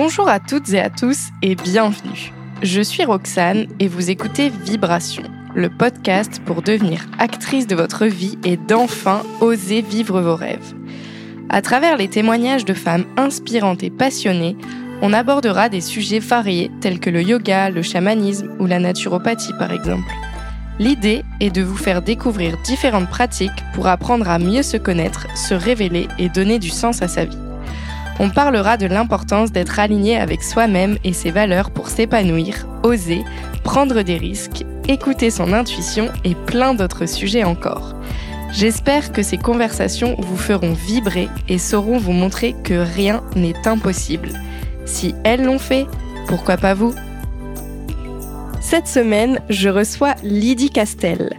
Bonjour à toutes et à tous et bienvenue. Je suis Roxane et vous écoutez Vibration, le podcast pour devenir actrice de votre vie et d'enfin oser vivre vos rêves. À travers les témoignages de femmes inspirantes et passionnées, on abordera des sujets variés tels que le yoga, le chamanisme ou la naturopathie par exemple. L'idée est de vous faire découvrir différentes pratiques pour apprendre à mieux se connaître, se révéler et donner du sens à sa vie. On parlera de l'importance d'être aligné avec soi-même et ses valeurs pour s'épanouir, oser, prendre des risques, écouter son intuition et plein d'autres sujets encore. J'espère que ces conversations vous feront vibrer et sauront vous montrer que rien n'est impossible. Si elles l'ont fait, pourquoi pas vous? Cette semaine, je reçois Lydie Castel.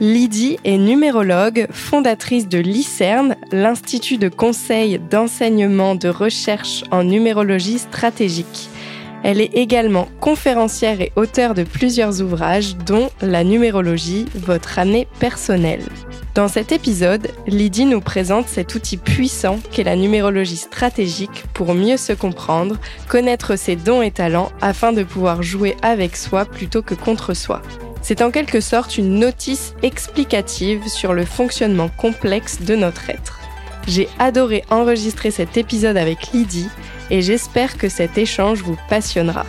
Lydie est numérologue, fondatrice de l'ICERN, l'Institut de conseil, d'enseignement, de recherche en numérologie stratégique. Elle est également conférencière et auteure de plusieurs ouvrages, dont La numérologie, votre année personnelle. Dans cet épisode, Lydie nous présente cet outil puissant qu'est la numérologie stratégique pour mieux se comprendre, connaître ses dons et talents afin de pouvoir jouer avec soi plutôt que contre soi. C'est en quelque sorte une notice explicative sur le fonctionnement complexe de notre être. J'ai adoré enregistrer cet épisode avec Lydie et j'espère que cet échange vous passionnera.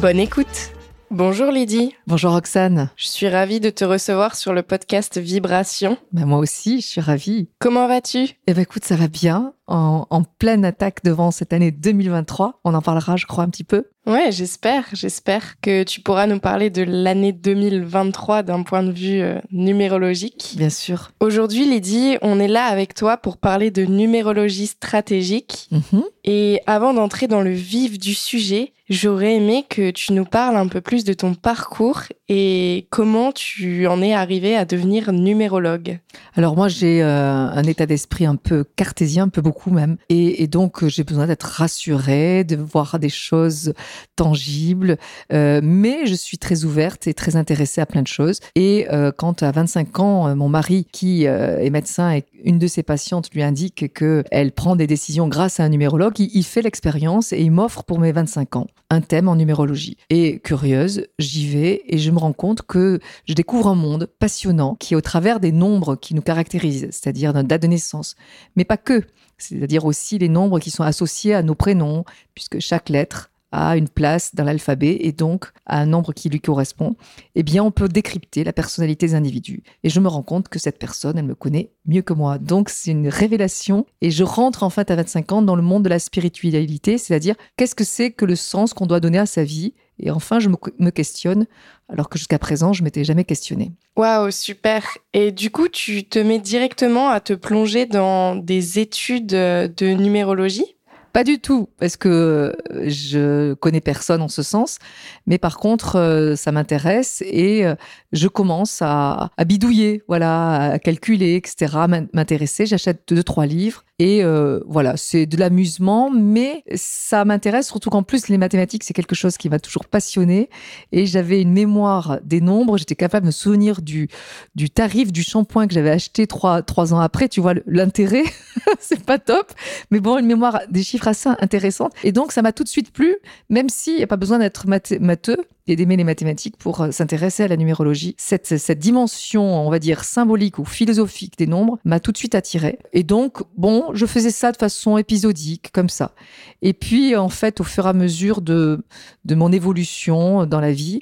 Bonne écoute Bonjour Lydie. Bonjour Roxane. Je suis ravie de te recevoir sur le podcast Vibration. Ben moi aussi, je suis ravie. Comment vas-tu? Eh ben écoute, ça va bien. En, en, pleine attaque devant cette année 2023. On en parlera, je crois, un petit peu. Ouais, j'espère. J'espère que tu pourras nous parler de l'année 2023 d'un point de vue euh, numérologique. Bien sûr. Aujourd'hui, Lydie, on est là avec toi pour parler de numérologie stratégique. Mhm. Et avant d'entrer dans le vif du sujet, j'aurais aimé que tu nous parles un peu plus de ton parcours et comment tu en es arrivé à devenir numérologue. Alors moi, j'ai euh, un état d'esprit un peu cartésien, un peu beaucoup même. Et, donc, j'ai besoin d'être rassurée, de voir des choses tangibles. Euh, mais je suis très ouverte et très intéressée à plein de choses. Et euh, quand à 25 ans, euh, mon mari, qui euh, est médecin et une de ses patientes lui indique qu'elle prend des décisions grâce à un numérologue, il, il fait l'expérience et il m'offre pour mes 25 ans un thème en numérologie. Et curieuse, j'y vais et je me rends compte que je découvre un monde passionnant qui est au travers des nombres qui nous caractérisent, c'est-à-dire notre date de naissance, mais pas que, c'est-à-dire aussi les nombres qui sont associés à nos prénoms, puisque chaque lettre a une place dans l'alphabet et donc à un nombre qui lui correspond, eh bien, on peut décrypter la personnalité des individus. Et je me rends compte que cette personne, elle me connaît mieux que moi. Donc, c'est une révélation. Et je rentre en fait à 25 ans dans le monde de la spiritualité, c'est-à-dire qu'est-ce que c'est que le sens qu'on doit donner à sa vie? Et enfin, je me, questionne, alors que jusqu'à présent, je m'étais jamais questionné. Waouh, super. Et du coup, tu te mets directement à te plonger dans des études de numérologie? Pas du tout, parce que je connais personne en ce sens, mais par contre, euh, ça m'intéresse et euh, je commence à, à, bidouiller, voilà, à calculer, etc., m'intéresser. J'achète deux, trois livres et euh, voilà, c'est de l'amusement, mais ça m'intéresse surtout qu'en plus les mathématiques c'est quelque chose qui m'a toujours passionné et j'avais une mémoire des nombres. J'étais capable de me souvenir du du tarif du shampoing que j'avais acheté trois trois ans après. Tu vois l'intérêt, c'est pas top, mais bon une mémoire des chiffres assez intéressante et donc ça m'a tout de suite plu, même s'il n'y a pas besoin d'être matheux et d'aimer les mathématiques pour euh, s'intéresser à la numérologie. Cette, cette dimension, on va dire, symbolique ou philosophique des nombres m'a tout de suite attirée. Et donc, bon, je faisais ça de façon épisodique, comme ça. Et puis, en fait, au fur et à mesure de, de mon évolution dans la vie,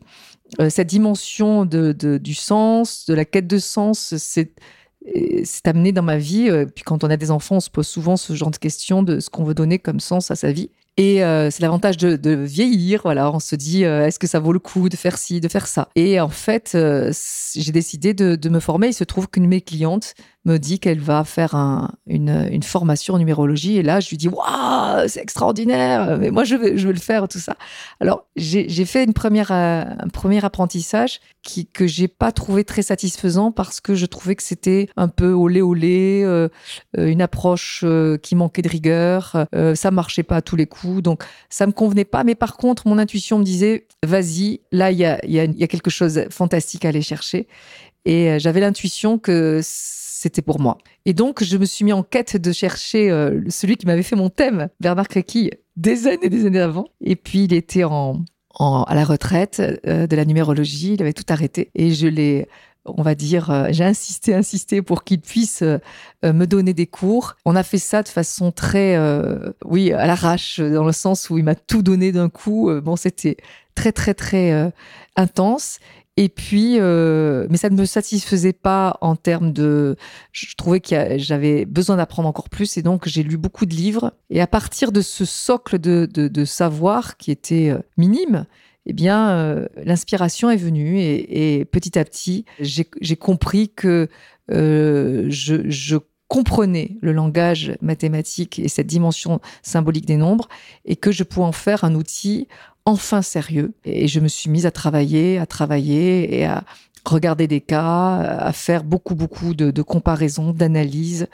euh, cette dimension de, de, du sens, de la quête de sens, c'est c'est amené dans ma vie. Euh, puis quand on a des enfants, on se pose souvent ce genre de questions de ce qu'on veut donner comme sens à sa vie. Et euh, c'est l'avantage de, de, vieillir. Voilà, on se dit est-ce que ça vaut le coup de faire ci, de faire ça? Et en fait, j'ai décidé de, de, me former. Il se trouve qu'une de mes clientes me dit qu'elle va faire un, une, formation en numérologie. Et là, je lui dis waouh, c'est extraordinaire. Mais moi, je veux, je veux le faire tout ça. Alors, j'ai fait une première, un premier apprentissage qui que j'ai pas trouvé très satisfaisant parce que je trouvais que c'était un peu olé olé, euh, une approche qui manquait de rigueur. Euh, ça marchait pas à tous les coups donc ça me convenait pas. Mais par contre, mon intuition me disait, vas-y, là, il y a, y, a, quelque chose de fantastique à aller chercher. Et euh, j'avais l'intuition que c'était pour moi. Et donc, je me suis mis en quête de chercher euh, celui qui m'avait fait mon thème, Bernard Créqui, des années, des années avant. Et puis il était en, à la retraite euh, de la numérologie, il avait tout arrêté et je l'ai on va dire, euh, j'ai insisté, insisté pour qu'il puisse me donner des cours. On a fait ça de façon très, oui, à l'arrache, dans le sens où il m'a tout donné d'un coup. Bon, c'était très, très, très intense. Et puis, euh, mais ça ne me satisfaisait pas en termes de. Je trouvais que j'avais besoin d'apprendre encore plus, et donc j'ai lu beaucoup de livres. Et à partir de ce socle de, savoir qui était euh, minime, eh bien, euh, l'inspiration est venue, et, petit à petit, j'ai compris que je comprenais le langage mathématique et cette dimension symbolique des nombres et que je pouvais en faire un outil enfin sérieux. Et je me suis mise à travailler, à travailler et à regarder des cas, à faire beaucoup, beaucoup de, comparaisons, d'analyses.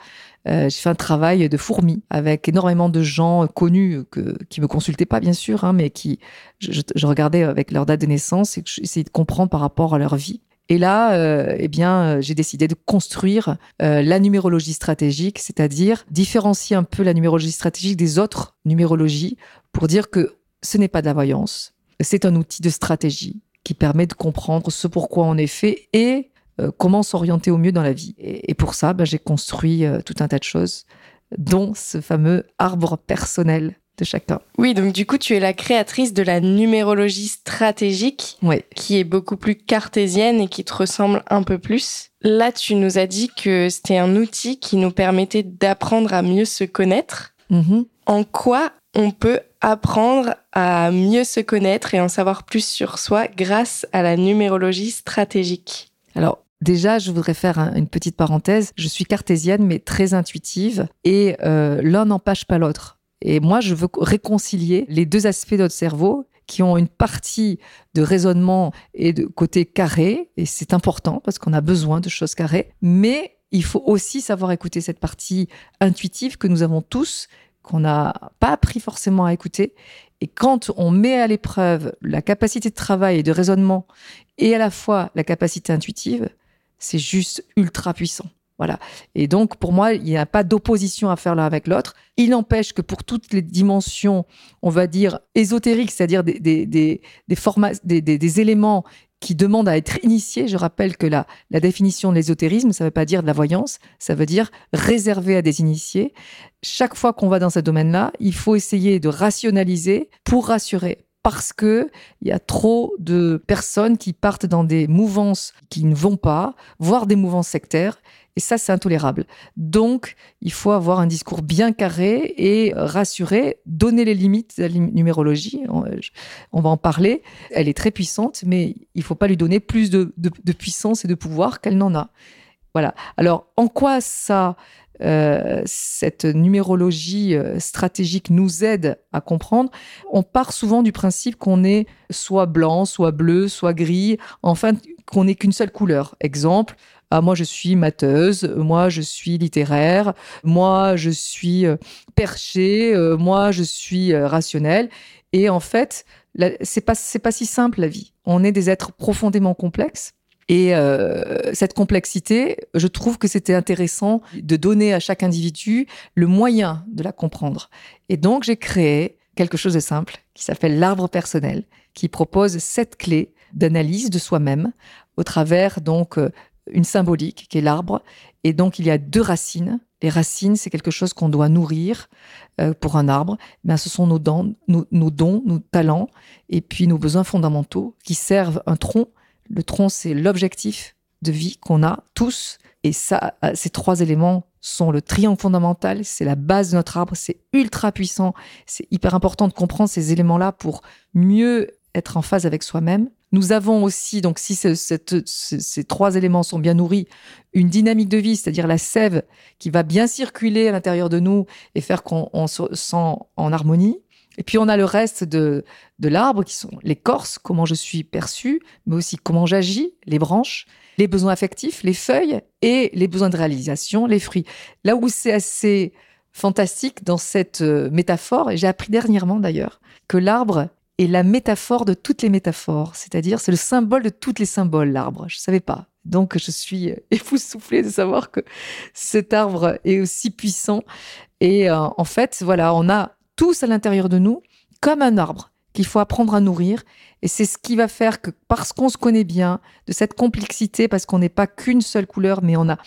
Euh, j'ai fait un travail de fourmi avec énormément de gens connus que, qui me consultaient pas, bien sûr, hein, mais qui, je, regardais avec leur date de naissance et que j'essayais de comprendre par rapport à leur vie. Et là, euh, eh bien, j'ai décidé de construire euh, la numérologie stratégique, c'est-à-dire différencier un peu la numérologie stratégique des autres numérologies pour dire que ce n'est pas de la voyance, c'est un outil de stratégie qui permet de comprendre ce pourquoi on est fait et euh, comment s'orienter au mieux dans la vie. Et, pour ça, ben, j'ai construit euh, tout un tas de choses, dont ce fameux arbre personnel de chacun. Oui, donc du coup, tu es la créatrice de la numérologie stratégique, qui est beaucoup plus cartésienne et qui te ressemble un peu plus. Là, tu nous as dit que c'était un outil qui nous permettait d'apprendre à mieux se connaître. Mm-hmm. En quoi on peut apprendre à mieux se connaître et en savoir plus sur soi grâce à la numérologie stratégique Alors, Déjà, je voudrais faire une petite parenthèse. Je suis cartésienne, mais très intuitive, et euh, l'un n'empêche pas l'autre. Et moi, je veux réconcilier les deux aspects de notre cerveau qui ont une partie de raisonnement et de côté carré, et c'est important parce qu'on a besoin de choses carrées, mais il faut aussi savoir écouter cette partie intuitive que nous avons tous qu'on n'a pas appris forcément à écouter. Et quand on met à l'épreuve la capacité de travail et de raisonnement et à la fois la capacité intuitive, c'est juste ultra puissant. Voilà. Et donc, pour moi, il n'y a pas d'opposition à faire l'un avec l'autre. Il n'empêche que pour toutes les dimensions, on va dire, ésotériques, c'est-à-dire des, des, des, des, des éléments qui demande à être initié. Je rappelle que la, la définition de l'ésotérisme, ça ne veut pas dire de la voyance, ça veut dire réservé à des initiés. Chaque fois qu'on va dans ce domaine-là, il faut essayer de rationaliser pour rassurer parce que il y a trop de personnes qui partent dans des mouvances qui ne vont pas, voire des mouvances sectaires, et ça, c'est intolérable. Donc, il faut avoir un discours bien carré et rassuré, donner les limites de la numérologie. On, va en parler. Elle est très puissante, mais il ne faut pas lui donner plus de, puissance et de pouvoir qu'elle n'en a. Voilà. Alors, en quoi ça, euh, cette numérologie euh, stratégique nous aide à comprendre? On part souvent du principe qu'on est soit blanc, soit bleu, soit gris, enfin qu'on n'est qu'une seule couleur. Exemple, ah, moi je suis mateuse, moi je suis littéraire, moi je suis euh, perché, euh, moi je suis euh, rationnel. Et en fait, c'est pas pas si simple la vie. On est des êtres profondément complexes. Et cette complexité, je trouve que c'était intéressant de donner à chaque individu le moyen de la comprendre. Et donc j'ai créé quelque chose de simple qui s'appelle l'arbre personnel, qui propose sept clés d'analyse de soi-même au travers donc une symbolique qui est l'arbre. Et donc, il y a deux racines. Les racines, c'est quelque chose qu'on doit nourrir euh, pour un arbre. Mais ce sont nos, dents, nos, dons, nos talents et puis nos besoins fondamentaux qui servent un tronc. Le tronc, c'est l'objectif de vie qu'on a tous. Et ça, euh, ces trois éléments sont le triangle fondamental, c'est la base de notre arbre, c'est ultra puissant. C'est hyper important de comprendre ces éléments-là pour mieux être en phase avec soi-même. Nous avons aussi, donc si ces trois éléments sont bien nourris, une dynamique de vie, c'est-à-dire la sève qui va bien circuler à l'intérieur de nous et faire qu'on se sent en harmonie. Et puis on a le reste de, de l'arbre qui sont l'écorce, comment je suis perçu, mais aussi comment j'agis, les branches, les besoins affectifs, les feuilles et les besoins de réalisation, les fruits. Là où c'est assez fantastique dans cette euh, métaphore, et j'ai appris dernièrement d'ailleurs, que l'arbre est la métaphore de toutes les métaphores, c'est-à-dire c'est le symbole de toutes les symboles, l'arbre. Je ne savais pas. Donc je suis époustouflée de savoir que cet arbre est aussi puissant. Et euh, en fait, voilà, on a tous à l'intérieur de nous comme un arbre qu'il faut apprendre à nourrir. Et c'est ce qui va faire que parce qu'on se connaît bien, de cette complexité, parce qu'on n'est pas qu'une seule couleur, mais on a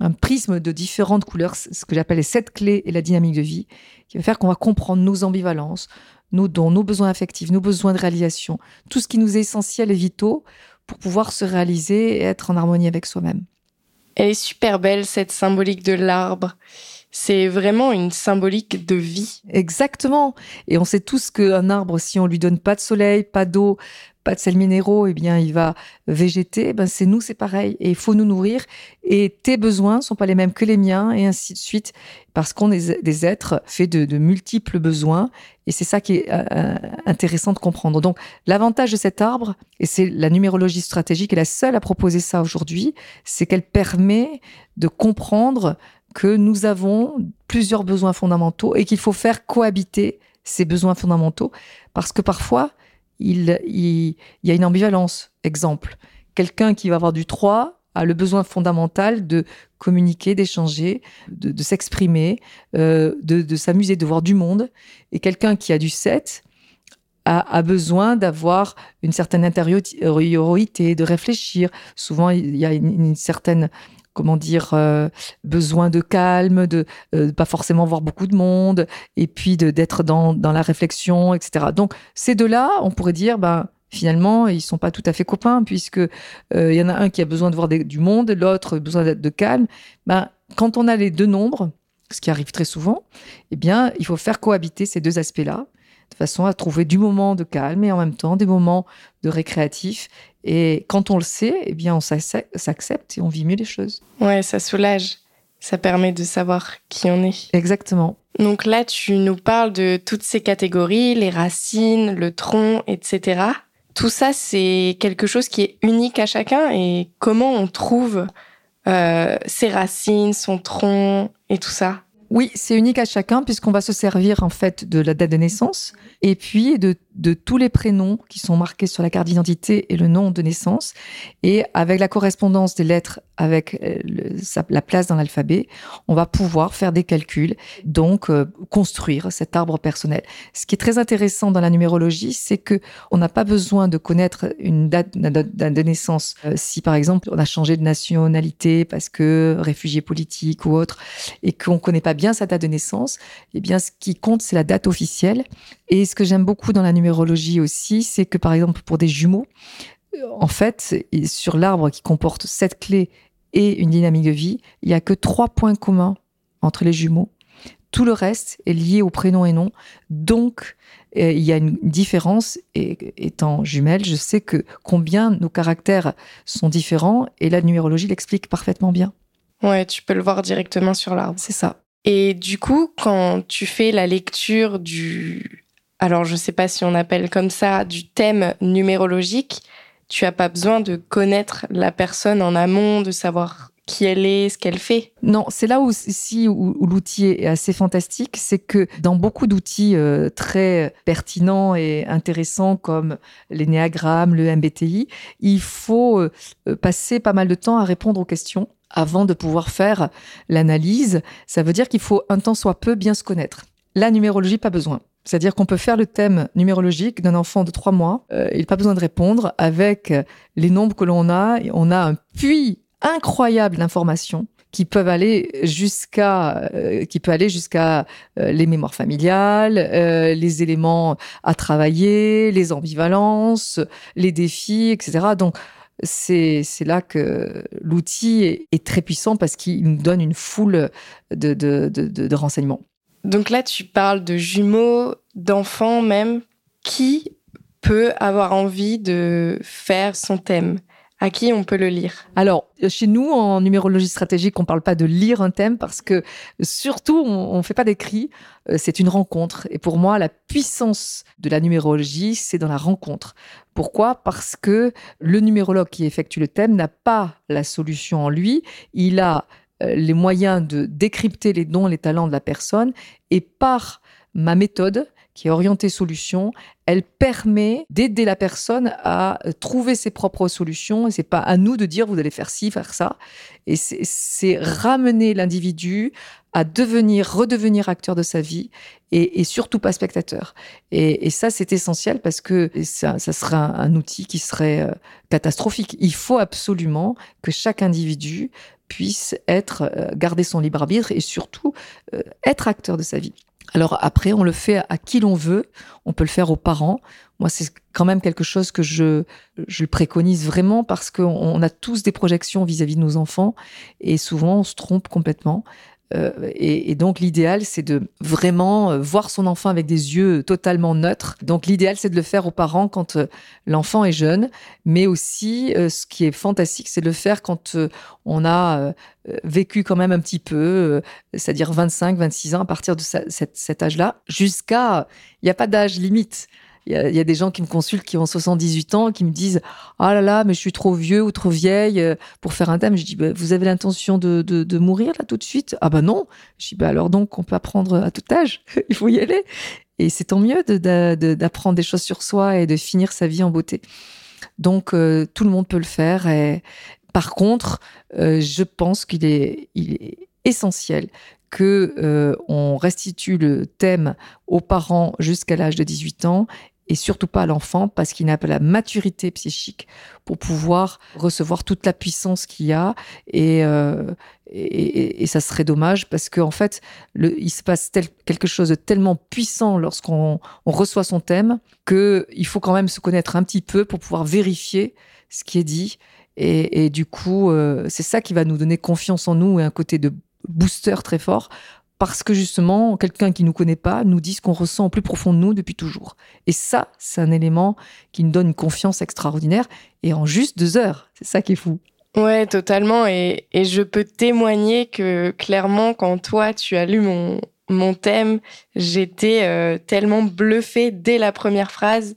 un prisme de différentes couleurs, ce que j'appelle les sept clés et la dynamique de vie, qui va faire qu'on va comprendre nos ambivalences, nos dons, nos besoins affectifs, nos besoins de réalisation, tout ce qui nous est essentiel et vitaux pour pouvoir se réaliser et être en harmonie avec soi-même. Elle est super belle, cette symbolique de l'arbre. C'est vraiment une symbolique de vie. Exactement. Et on sait tous qu'un arbre, si on lui donne pas de soleil, pas d'eau, pas de sels minéraux, eh bien, il va végéter. Ben, c'est nous, c'est pareil. Et il faut nous nourrir. Et tes besoins sont pas les mêmes que les miens, et ainsi de suite, parce qu'on est des êtres faits de, multiples besoins. Et c'est ça qui est euh, euh, intéressant de comprendre. Donc, l'avantage de cet arbre, et c'est la numérologie stratégique est la seule à proposer ça aujourd'hui, c'est qu'elle permet de comprendre que nous avons plusieurs besoins fondamentaux et qu'il faut faire cohabiter ces besoins fondamentaux parce que parfois, il, y a une ambivalence. Exemple, quelqu'un qui va avoir du 3 a le besoin fondamental de communiquer, d'échanger, de, s'exprimer, euh, de, s'amuser, de voir du monde. Et quelqu'un qui a du 7 a, besoin d'avoir une certaine intériorité, de réfléchir. Souvent, il y a une certaine comment dire, euh, besoin de calme, de euh, pas forcément voir beaucoup de monde, et puis d'être dans, dans la réflexion, etc. Donc ces deux-là, on pourrait dire, ben finalement, ils sont pas tout à fait copains puisque euh, il y en a un qui a besoin de voir du monde, l'autre besoin d'être de calme. Ben quand on a les deux nombres, ce qui arrive très souvent, eh bien, il faut faire cohabiter ces deux aspects-là de façon à trouver du moment de calme et en même temps des moments de récréatif. Et quand on le sait, eh bien, on s'accepte et on vit mieux les choses. Ouais, ça soulage. Ça permet de savoir qui on est. Exactement. Donc là, tu nous parles de toutes ces catégories, les racines, le tronc, etc. Tout ça, c'est quelque chose qui est unique à chacun. Et comment on trouve euh, ses racines, son tronc et tout ça? Oui, c'est unique à chacun puisqu'on va se servir en fait de la date de naissance et puis de, tous les prénoms qui sont marqués sur la carte d'identité et le nom de naissance. Et avec la correspondance des lettres avec euh, la place dans l'alphabet, on va pouvoir faire des calculs, donc euh, construire cet arbre personnel. Ce qui est très intéressant dans la numérologie, c'est que on n'a pas besoin de connaître une date de naissance euh, si par exemple on a changé de nationalité parce que réfugié politique ou autre et qu'on connaît pas bien sa date de naissance. Eh bien, ce qui compte, c'est la date officielle. Et ce que j'aime beaucoup dans la numérologie aussi, c'est que par exemple pour des jumeaux, en fait, sur l'arbre qui comporte sept clés et une dynamique de vie, il n'y a que trois points communs entre les jumeaux. Tout le reste est lié au prénom et nom. Donc, euh, il y a une différence. Et étant jumelle, je sais que combien nos caractères sont différents et la numérologie l'explique parfaitement bien. Ouais, tu peux le voir directement sur l'arbre. C'est ça. Et du coup, quand tu fais la lecture du, alors je sais pas si on appelle comme ça, du thème numérologique, tu as pas besoin de connaître la personne en amont, de savoir qui elle est, ce qu'elle fait. Non, c'est là où, ici, où, l'outil est assez fantastique, c'est que dans beaucoup d'outils euh, très pertinents et intéressants comme l'énéagramme, le MBTI, il faut euh, passer pas mal de temps à répondre aux questions avant de pouvoir faire l'analyse. Ça veut dire qu'il faut un temps soit peu bien se connaître. La numérologie, pas besoin. C'est-à-dire qu'on peut faire le thème numérologique d'un enfant de trois mois. Euh, il n'a pas besoin de répondre. Avec les nombres que l'on a, on a un puits incroyable d'informations qui peuvent aller jusqu'à euh, qui peut aller jusqu'à euh, les mémoires familiales, les éléments à travailler, les ambivalences, les défis, etc. Donc c'est là que l'outil est, est, très puissant parce qu'il nous donne une foule de, de, de, de renseignements. Donc là, tu parles de jumeaux, d'enfants même. Qui peut avoir envie de faire son thème? À qui on peut le lire? Alors, chez nous, en numérologie stratégique, on ne parle pas de lire un thème parce que surtout, on ne fait pas d'écrit, euh, c'est une rencontre. Et pour moi, la puissance de la numérologie, c'est dans la rencontre. Pourquoi? Parce que le numérologue qui effectue le thème n'a pas la solution en lui, il a euh, les moyens de décrypter les dons, les talents de la personne. Et par ma méthode, qui est orientée solution, elle permet d'aider la personne à trouver ses propres solutions. Et c'est pas à nous de dire vous allez faire ci, faire ça. Et c'est ramener l'individu à devenir, redevenir acteur de sa vie et, surtout pas spectateur. Et, ça, c'est essentiel parce que ça, ça serait un, outil qui serait euh, catastrophique. Il faut absolument que chaque individu puisse être, euh, garder son libre arbitre et surtout euh, être acteur de sa vie. Alors après, on le fait à qui l'on veut. On peut le faire aux parents. Moi, c'est quand même quelque chose que je, je préconise vraiment parce qu'on a tous des projections vis-à-vis de nos enfants et souvent on se trompe complètement. Euh, et, donc l'idéal, c'est de vraiment euh, voir son enfant avec des yeux totalement neutres. Donc l'idéal, c'est de le faire aux parents quand euh, l'enfant est jeune, mais aussi ce qui est fantastique, c'est de le faire quand on a vécu quand même un petit peu, c'est-à-dire 25, 26 ans, à partir de cet âge-là, jusqu'à... Il n'y a pas d'âge limite. Il y, a, des gens qui me consultent qui ont 78 ans, qui me disent Ah là là, mais je suis trop vieux ou trop vieille euh, pour faire un thème. Je dis bah, Vous avez l'intention de, de, mourir là tout de suite? Ah bah non. Je dis bah, Alors donc, on peut apprendre à tout âge. Il faut y aller. Et c'est tant mieux d'apprendre des choses sur soi et de finir sa vie en beauté. Donc, euh, tout le monde peut le faire. Par contre, euh, je pense qu'il est, il est essentiel que on restitue le thème aux parents jusqu'à l'âge de 18 ans et surtout pas à l'enfant parce qu'il n'a pas la maturité psychique pour pouvoir recevoir toute la puissance qu'il y a. Et, euh, ça serait dommage parce qu'en en fait il se passe quelque chose de tellement puissant lorsqu'on on reçoit son thème que il faut quand même se connaître un petit peu pour pouvoir vérifier ce qui est dit. Et, et du coup euh, c'est ça qui va nous donner confiance en nous et un côté de booster très fort parce que justement, quelqu'un qui nous connaît pas nous dit ce qu'on ressent au plus profond de nous depuis toujours. Et ça, c'est un élément qui nous donne une confiance extraordinaire et en juste deux heures. C'est ça qui est fou. Ouais, totalement. Et, je peux témoigner que clairement, quand toi, tu as lu mon, mon thème, j'étais euh, tellement bluffée dès la première phrase.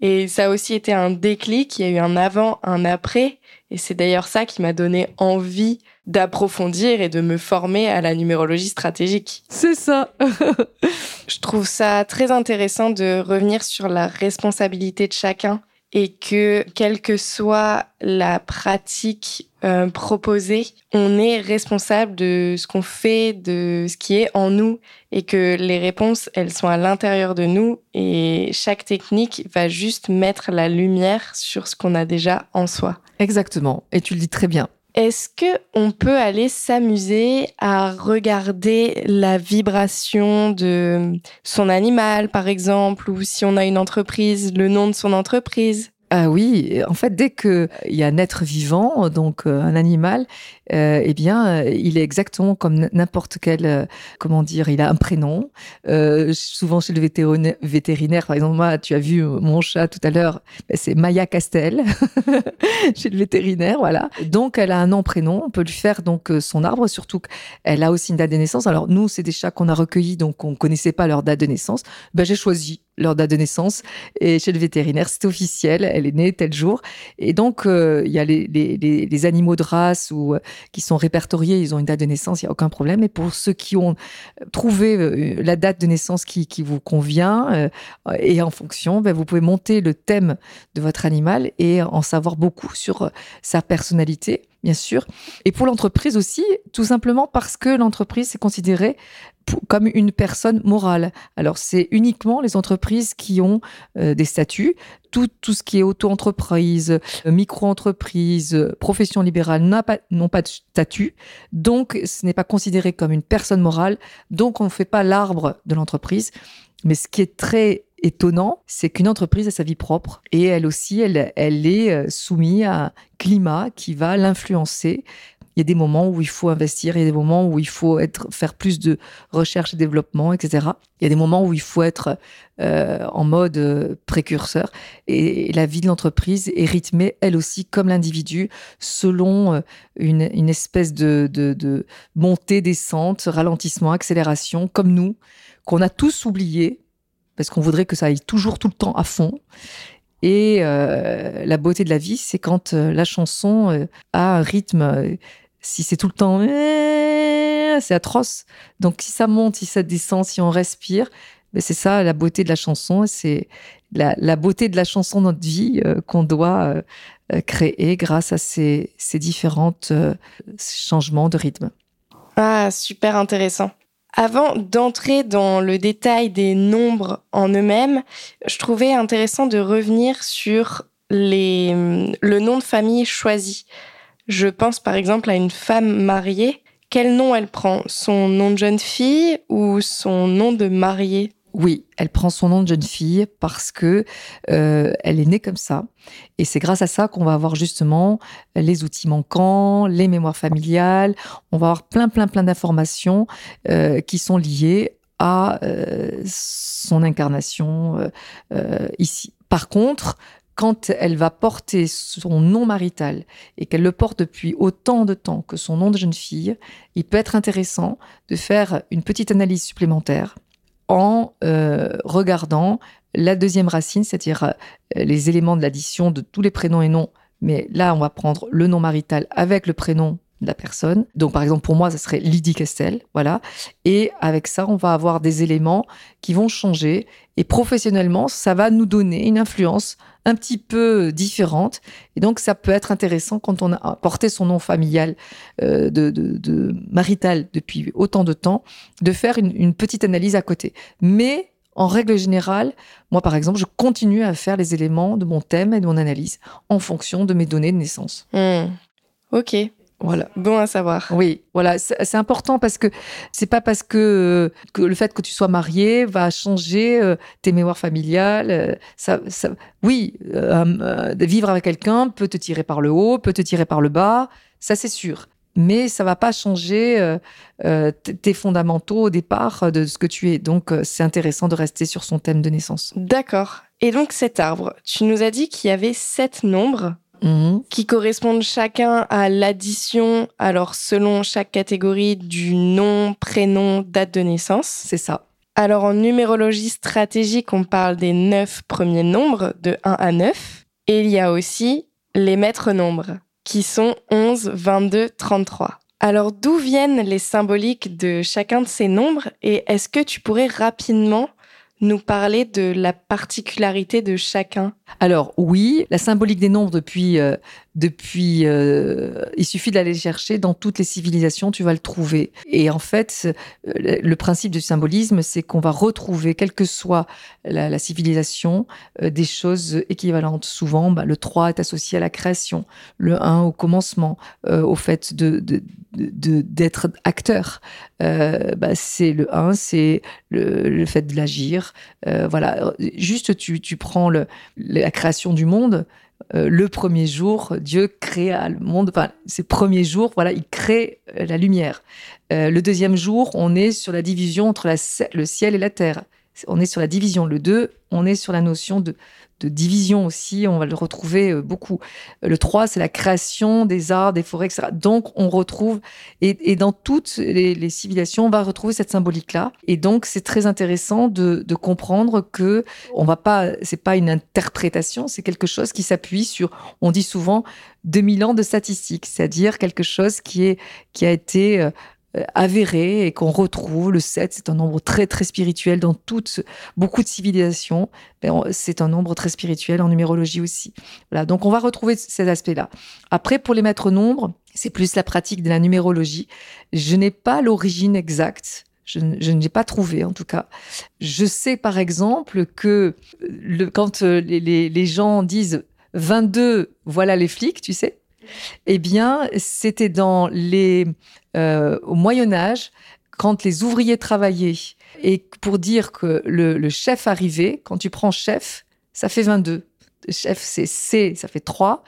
Et ça a aussi été un déclic. Il y a eu un avant, un après. Et c'est d'ailleurs ça qui m'a donné envie d'approfondir et de me former à la numérologie stratégique. C'est ça. Je trouve ça très intéressant de revenir sur la responsabilité de chacun et que quelle que soit la pratique euh, proposée, on est responsable de ce qu'on fait, de ce qui est en nous et que les réponses, elles sont à l'intérieur de nous et chaque technique va juste mettre la lumière sur ce qu'on a déjà en soi. Exactement, et tu le dis très bien. Est-ce que on peut aller s'amuser à regarder la vibration de son animal, par exemple, ou si on a une entreprise, le nom de son entreprise? Ah oui, en fait, dès qu'il y a un être vivant, donc euh, un animal, euh, eh bien, euh, il est exactement comme n'importe quel, comment dire, il a un prénom. Souvent chez le vétérinaire, par exemple, moi, tu as vu mon chat tout à l'heure, ben, c'est Maya Castel, chez le vétérinaire, voilà. Donc, elle a un nom, prénom. On peut lui faire donc son arbre, surtout qu'elle a aussi une date de naissance. Alors, nous, c'est des chats qu'on a recueillis, donc on connaissait pas leur date de naissance. Ben, j'ai choisi leur date de naissance et chez le vétérinaire, c'est officiel. Elle est née tel jour. Et donc, il y a les, les, animaux de race ou qui sont répertoriés, ils ont une date de naissance, il n'y a aucun problème. Et pour ceux qui ont trouvé euh, la date de naissance qui, qui vous convient, euh, et en fonction, ben, vous pouvez monter le thème de votre animal et en savoir beaucoup sur sa personnalité bien sûr. Et pour l'entreprise aussi, tout simplement parce que l'entreprise est considérée comme une personne morale. Alors c'est uniquement les entreprises qui ont euh, des statuts. Tout, tout ce qui est auto-entreprise, euh, micro-entreprise, euh, profession libérale n'ont pas, pas de statut. Donc ce n'est pas considéré comme une personne morale. Donc on ne fait pas l'arbre de l'entreprise. Mais ce qui est très étonnant, c'est qu'une entreprise a sa vie propre et elle aussi, elle, elle est soumise à un climat qui va l'influencer il y a des moments où il faut investir, il y a des moments où il faut être, faire plus de recherche et développement, etc. Il y a des moments où il faut être euh, en mode euh, précurseur. Et la vie de l'entreprise est rythmée, elle aussi, comme l'individu, selon euh, une, espèce de, de, de montée, descente, ralentissement, accélération, comme nous, qu'on a tous oublié, parce qu'on voudrait que ça aille toujours tout le temps à fond. Et euh, la beauté de la vie, c'est quand euh, la chanson euh, a un rythme si c'est tout le temps, c'est atroce. Donc si ça monte, si ça descend, si on respire, ben, c'est ça la beauté de la chanson. C'est la, beauté de la chanson dans notre vie qu'on doit créer grâce à ces, ces différents changements de rythme. Ah, super intéressant. Avant d'entrer dans le détail des nombres en eux-mêmes, je trouvais intéressant de revenir sur les, le nom de famille choisi. Je pense par exemple à une femme mariée. Quel nom elle prend? Son nom de jeune fille ou son nom de mariée? Oui, elle prend son nom de jeune fille parce que euh, elle est née comme ça, et c'est grâce à ça qu'on va avoir justement les outils manquants, les mémoires familiales. On va avoir plein, plein, plein d'informations euh, qui sont liées à euh, son incarnation ici. Par contre, quand elle va porter son nom marital et qu'elle le porte depuis autant de temps que son nom de jeune fille, il peut être intéressant de faire une petite analyse supplémentaire en euh, regardant la deuxième racine, c'est-à-dire euh, les éléments de l'addition de tous les prénoms et noms. Mais là, on va prendre le nom marital avec le prénom de la personne. Donc, par exemple, pour moi, ça serait Lydie Castel, voilà. Et avec ça, on va avoir des éléments qui vont changer. Et professionnellement, ça va nous donner une influence un petit peu différente. Et donc, ça peut être intéressant quand on a porté son nom familial euh, de, marital depuis autant de temps, de faire une, une petite analyse à côté. Mais en règle générale, moi par exemple, je continue à faire les éléments de mon thème et de mon analyse en fonction de mes données de naissance. Hmm. Ok. Voilà. Bon à savoir. Oui, voilà, c'est important parce que c'est pas parce que, que, le fait que tu sois marié va changer euh, tes mémoires familiales. Euh, ça, ça, oui, euh, vivre avec quelqu'un peut te tirer par le haut, peut te tirer par le bas, ça c'est sûr. Mais ça va pas changer tes fondamentaux au départ de ce que tu es. Donc c'est intéressant de rester sur son thème de naissance. D'accord. Et donc cet arbre, tu nous as dit qu'il y avait sept nombres. Mhm. qui correspondent chacun à l'addition, alors selon chaque catégorie du nom, prénom, date de naissance. C'est ça. Alors en numérologie stratégique, on parle des neuf premiers nombres de 1 à 9. Et il y a aussi les maîtres nombres, qui sont 11, 22, 33. Alors d'où viennent les symboliques de chacun de ces nombres et est-ce que tu pourrais rapidement nous parler de la particularité de chacun? Alors oui, la symbolique des nombres depuis euh, depuis, euh, il suffit d'aller chercher dans toutes les civilisations, tu vas le trouver. Et en fait, euh, le principe du symbolisme, c'est qu'on va retrouver, quelle que soit la, civilisation, euh, des choses équivalentes. Souvent, bah, le 3 est associé à la création, le 1 au commencement, au fait de, d'être acteur. Bah, c'est le 1, c'est le, fait de l'agir. voilà, juste tu, tu prends la création du monde. Euh, le premier jour, Dieu créa le monde. Enfin, ses premiers jours, voilà, il crée euh, la lumière. Euh, le deuxième jour, on est sur la division entre le ciel et la terre. On est sur la division. Le 2, on est sur la notion de, de division aussi, on va le retrouver euh, beaucoup. Le 3, c'est la création des arts, des forêts, etc. Donc, on retrouve, et, dans toutes les, civilisations, on va retrouver cette symbolique-là. Et donc, c'est très intéressant de, comprendre que on va pas, c'est pas une interprétation, c'est quelque chose qui s'appuie sur, on dit souvent, 2000 ans de statistiques, c'est-à-dire quelque chose qui est, qui a été euh, avéré et qu'on retrouve. Le 7, c'est un nombre très très spirituel dans toutes beaucoup de civilisations. C'est un nombre très spirituel en numérologie aussi. Voilà, donc on va retrouver ces aspects-là. Après, pour les maîtres nombres, c'est plus la pratique de la numérologie. Je n'ai pas l'origine exacte. Je, n'ai pas trouvé en tout cas. Je sais par exemple que le, quand euh, les, les, les gens disent 22, voilà les flics, tu sais, eh bien, c'était dans les euh, au Moyen Âge, quand les ouvriers travaillaient, et pour dire que le, chef arrivait, quand tu prends chef, ça fait 22. Chef, c'est C, ça fait 3.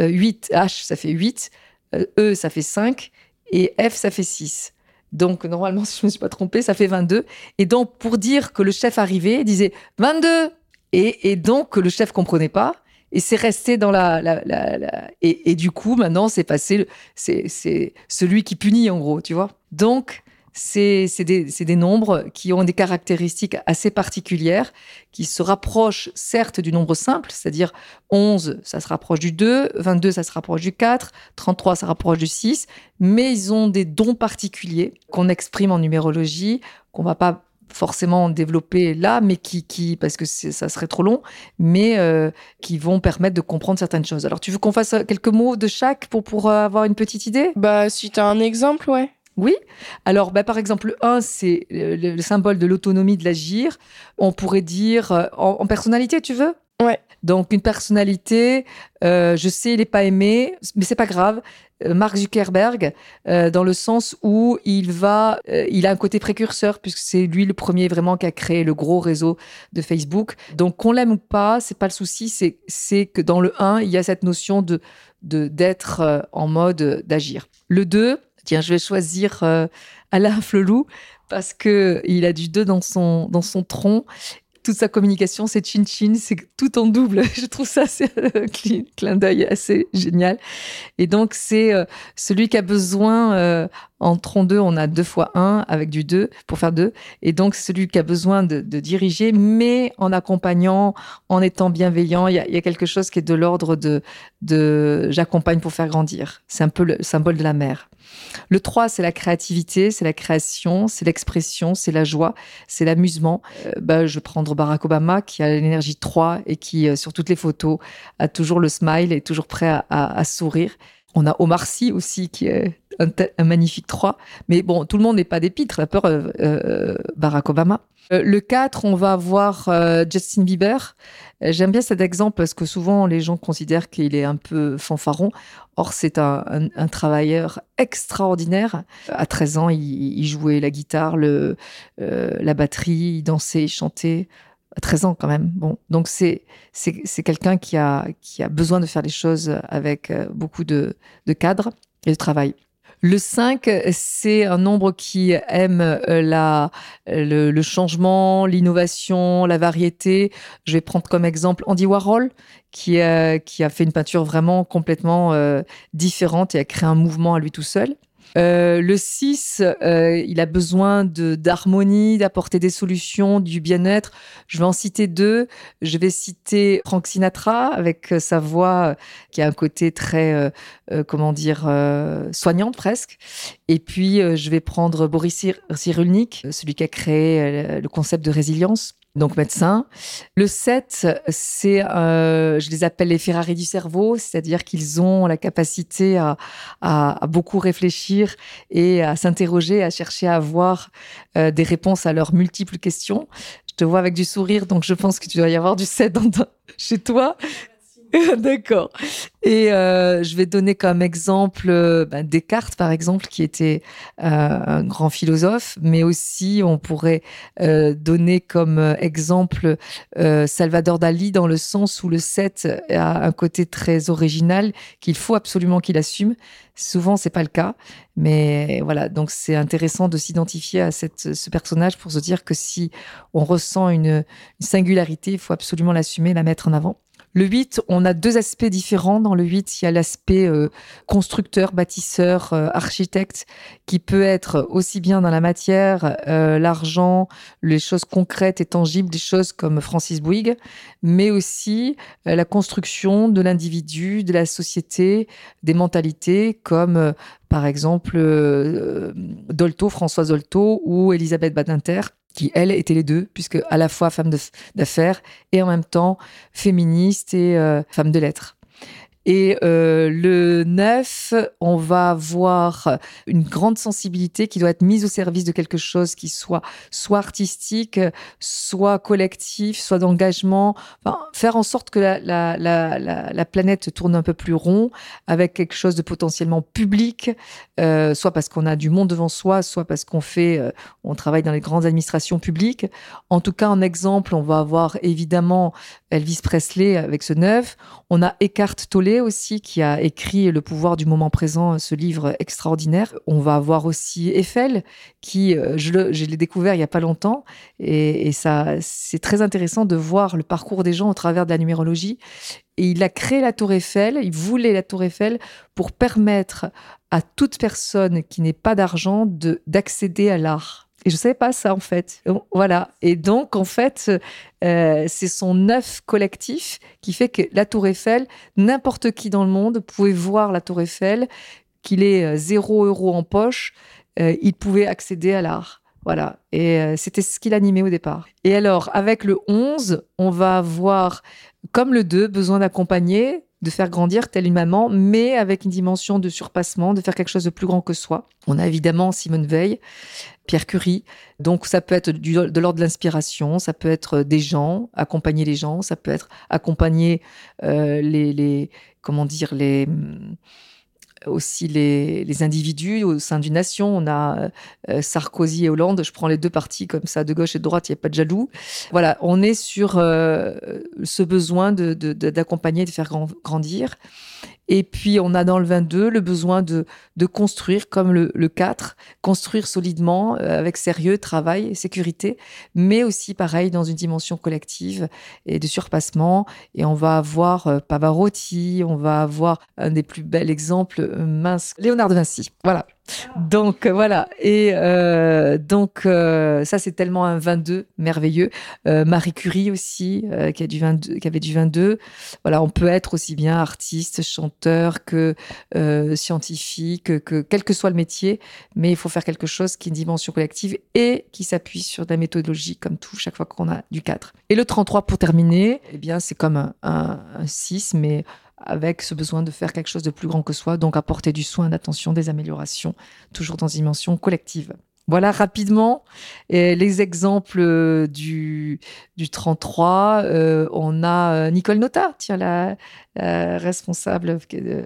8, H, ça fait 8. Euh, e, ça fait 5. Et F, ça fait 6. Donc, normalement, si je ne me suis pas trompée, ça fait 22. Et donc, pour dire que le chef arrivait, il disait 22. Et, et donc, le chef comprenait pas et c'est resté dans la, Et, du coup maintenant c'est passé c'est celui qui punit en gros tu vois. Donc c'est des, des, nombres qui ont des caractéristiques assez particulières, qui se rapprochent certes du nombre simple, c'est-à-dire 11, ça se rapproche du 2, 22, ça se rapproche du 4, 33, ça se rapproche du 6, mais ils ont des dons particuliers qu'on exprime en numérologie, qu'on va pas forcément développer là, mais qui, qui parce que ça serait trop long, mais euh, qui vont permettre de comprendre certaines choses. Alors, tu veux qu'on fasse quelques mots de chaque pour, pour avoir une petite idée? Bah, si tu as un exemple, ouais. Oui. Alors, bah, par exemple, le 1, c'est le, le symbole de l'autonomie de l'agir. On pourrait dire euh, en, en personnalité, tu veux? Donc, une personnalité, euh, je sais, il n'est pas aimé, mais c'est pas grave. Euh, Mark Zuckerberg, euh, dans le sens où il va, il a un côté précurseur puisque c'est lui le premier vraiment qui a créé le gros réseau de Facebook. Donc qu'on l'aime ou pas, c'est pas le souci, c'est que dans le 1, il y a cette notion de d'être en mode d'agir. Le 2, tiens, je vais choisir Alain Flelou parce que il a du 2 dans son dans son tronc sa communication, c'est chin chin, c'est tout en double. Je trouve ça c'est un cli- clin d'œil assez génial. Et donc c'est euh, celui qui a besoin euh, en tronc 2, on a 2 fois 1 avec du 2 pour faire 2. Et donc celui qui a besoin de, diriger, mais en accompagnant, en étant bienveillant. Il y a, quelque chose qui est de l'ordre de, de j'accompagne pour faire grandir. C'est un peu le symbole de la mère. Le 3, c'est la créativité, c'est la création, c'est l'expression, c'est la joie, c'est l'amusement. Euh, bah, je vais prendre Barack Obama qui a l'énergie 3 et qui, euh, sur toutes les photos, a toujours le smile et est toujours prêt à sourire. On a Omar Sy aussi qui est un, magnifique 3. Mais bon, tout le monde n'est pas des pitres, la peur euh, euh, Barack Obama. Euh, le 4, on va avoir euh, Justin Bieber. J'aime bien cet exemple parce que souvent les gens considèrent qu'il est un peu fanfaron. Or, c'est un, travailleur extraordinaire. À 13 ans, il, jouait la guitare, le, la batterie, il dansait, il chantait. À 13 ans quand même. Bon, donc c'est c'est quelqu'un qui a qui a besoin de faire les choses avec euh, beaucoup de de cadre et de travail. Le 5, c'est un nombre qui aime euh, la, le, changement, l'innovation, la variété. Je vais prendre comme exemple Andy Warhol, qui a, qui a fait une peinture vraiment complètement euh, différente et a créé un mouvement à lui tout seul. Euh, le 6, euh, il a besoin d'harmonie, d'apporter des solutions, du bien-être. Je vais en citer deux. Je vais citer Frank Sinatra avec euh, sa voix qui a un côté très, comment dire, soignante presque. Et puis, je vais prendre Boris Cyr- Cyrulnik, celui qui a créé le concept de résilience. Donc médecin. Le 7, c'est, euh, je les appelle les Ferrari du cerveau, c'est-à-dire qu'ils ont la capacité à, beaucoup réfléchir et à s'interroger, à chercher à avoir euh, des réponses à leurs multiples questions. Je te vois avec du sourire, donc je pense que tu dois y avoir du 7 dans ta- chez toi. D'accord. Et euh, je vais donner comme exemple euh, ben, Descartes, par exemple, qui était euh, un grand philosophe, mais aussi on pourrait donner comme exemple Salvador Dali dans le sens où le 7 a un côté très original qu'il faut absolument qu'il assume. Souvent, c'est pas le cas, mais voilà. Donc, c'est intéressant de s'identifier à ce personnage pour se dire que si on ressent une singularité, il faut absolument l'assumer, la mettre en avant. Le 8, on a deux aspects différents. Dans le 8, il y a l'aspect euh, constructeur, bâtisseur, euh, architecte, qui peut être aussi bien dans la matière, euh, l'argent, les choses concrètes et tangibles, des choses comme Francis Bouygues, mais aussi la construction de l'individu, de la société, des mentalités, comme par exemple Dolto, Françoise Dolto ou Elisabeth Badinter qui, elle, étaient les deux, puisque à la fois femme d'affaires et en même temps féministe et euh, femme de lettres. Et euh, le 9, on va avoir une grande sensibilité qui doit être mise au service de quelque chose qui soit soit artistique, soit collectif, soit d'engagement. Faire en sorte que la planète tourne un peu plus rond avec quelque chose de potentiellement public, euh, soit parce qu'on a du monde devant soi, soit parce qu'on fait, euh, on travaille dans les grandes administrations publiques. En tout cas, en exemple, on va avoir évidemment Elvis Presley avec ce 9. On a Eckhart Tolle aussi qui a écrit Le pouvoir du moment présent, ce livre extraordinaire. On va avoir aussi Eiffel qui, euh, je l'ai découvert il y a pas longtemps et, ça, c'est très intéressant de voir le parcours des gens au travers de la numérologie. Et il a créé la Tour Eiffel, il voulait la Tour Eiffel pour permettre à toute personne qui n'ait pas d'argent de d'accéder à l'art. Et je savais pas ça en fait. Voilà. Et donc en fait, euh, c'est son œuf collectif qui fait que la Tour Eiffel, n'importe qui dans le monde pouvait voir la Tour Eiffel, qu'il ait euh, zéro euro en poche, euh, il pouvait accéder à l'art. Voilà. Et c'était ce qui l'animait au départ. Et alors, avec le 11, on va avoir, comme le 2, besoin d'accompagner, de faire grandir telle une maman, mais avec une dimension de surpassement, de faire quelque chose de plus grand que soi. On a évidemment Simone Veil, Pierre Curie. Donc ça peut être de l'ordre de l'inspiration, ça peut être des gens, accompagner les gens, ça peut être accompagner euh, les, les, comment dire, les aussi les, les, individus au sein d'une nation. On a euh, Sarkozy et Hollande. Je prends les deux partis comme ça, de gauche et de droite, il n'y a pas de jaloux. Voilà, on est sur euh, ce besoin d'accompagner, de, de, de, faire grandir. Et puis, on a dans le 22 le besoin de, construire, comme le, le 4, construire solidement, euh, avec sérieux, travail sécurité, mais aussi, pareil, dans une dimension collective et de surpassement. Et on va avoir euh, Pavarotti, on va avoir un des plus bels exemples, euh, mince, Léonard de Vinci. Voilà. Donc euh, voilà, et euh, donc euh, ça c'est tellement un 22 merveilleux. Marie Curie aussi, qui, a du 22, qui avait du 22. Voilà, on peut être aussi bien artiste, chanteur que scientifique, que quel que soit le métier, mais il faut faire quelque chose qui est une dimension collective et qui s'appuie sur de la méthodologie comme tout chaque fois qu'on a du 4. Et le 33 pour terminer, eh bien c'est comme un, un 6, mais avec ce besoin de faire quelque chose de plus grand que soi, donc apporter du soin, d'attention, des améliorations, toujours dans une dimension collective. Voilà rapidement les exemples du, du 33. Euh, on a euh, Nicole Nota, tiens, la, la responsable de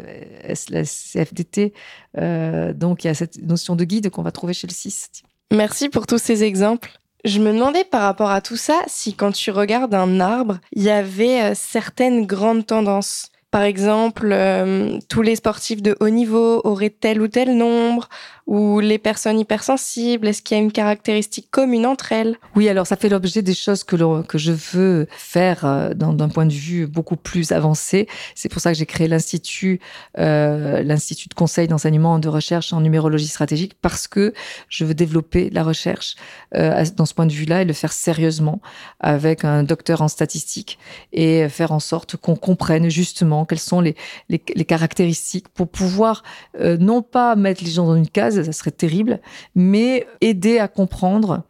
la CFDT. Euh, donc il y a cette notion de guide qu'on va trouver chez le 6. Merci pour tous ces exemples. Je me demandais par rapport à tout ça si quand tu regardes un arbre, il y avait euh, certaines grandes tendances. Par exemple, euh, tous les sportifs de haut niveau auraient tel ou tel nombre, ou les personnes hypersensibles Est-ce qu'il y a une caractéristique commune entre elles? Oui, alors ça fait l'objet des choses que, que je veux faire euh, d'un point de vue beaucoup plus avancé. C'est pour ça que j'ai créé l'Institut euh, l'Institut de conseil d'enseignement de recherche en numérologie stratégique, parce que je veux développer la recherche dans ce point de vue-là et le faire sérieusement avec un docteur en statistique et faire en sorte qu'on comprenne justement quelles sont les, les, caractéristiques pour pouvoir euh, non pas mettre les gens dans une case, ça serait terrible, mais aider à comprendre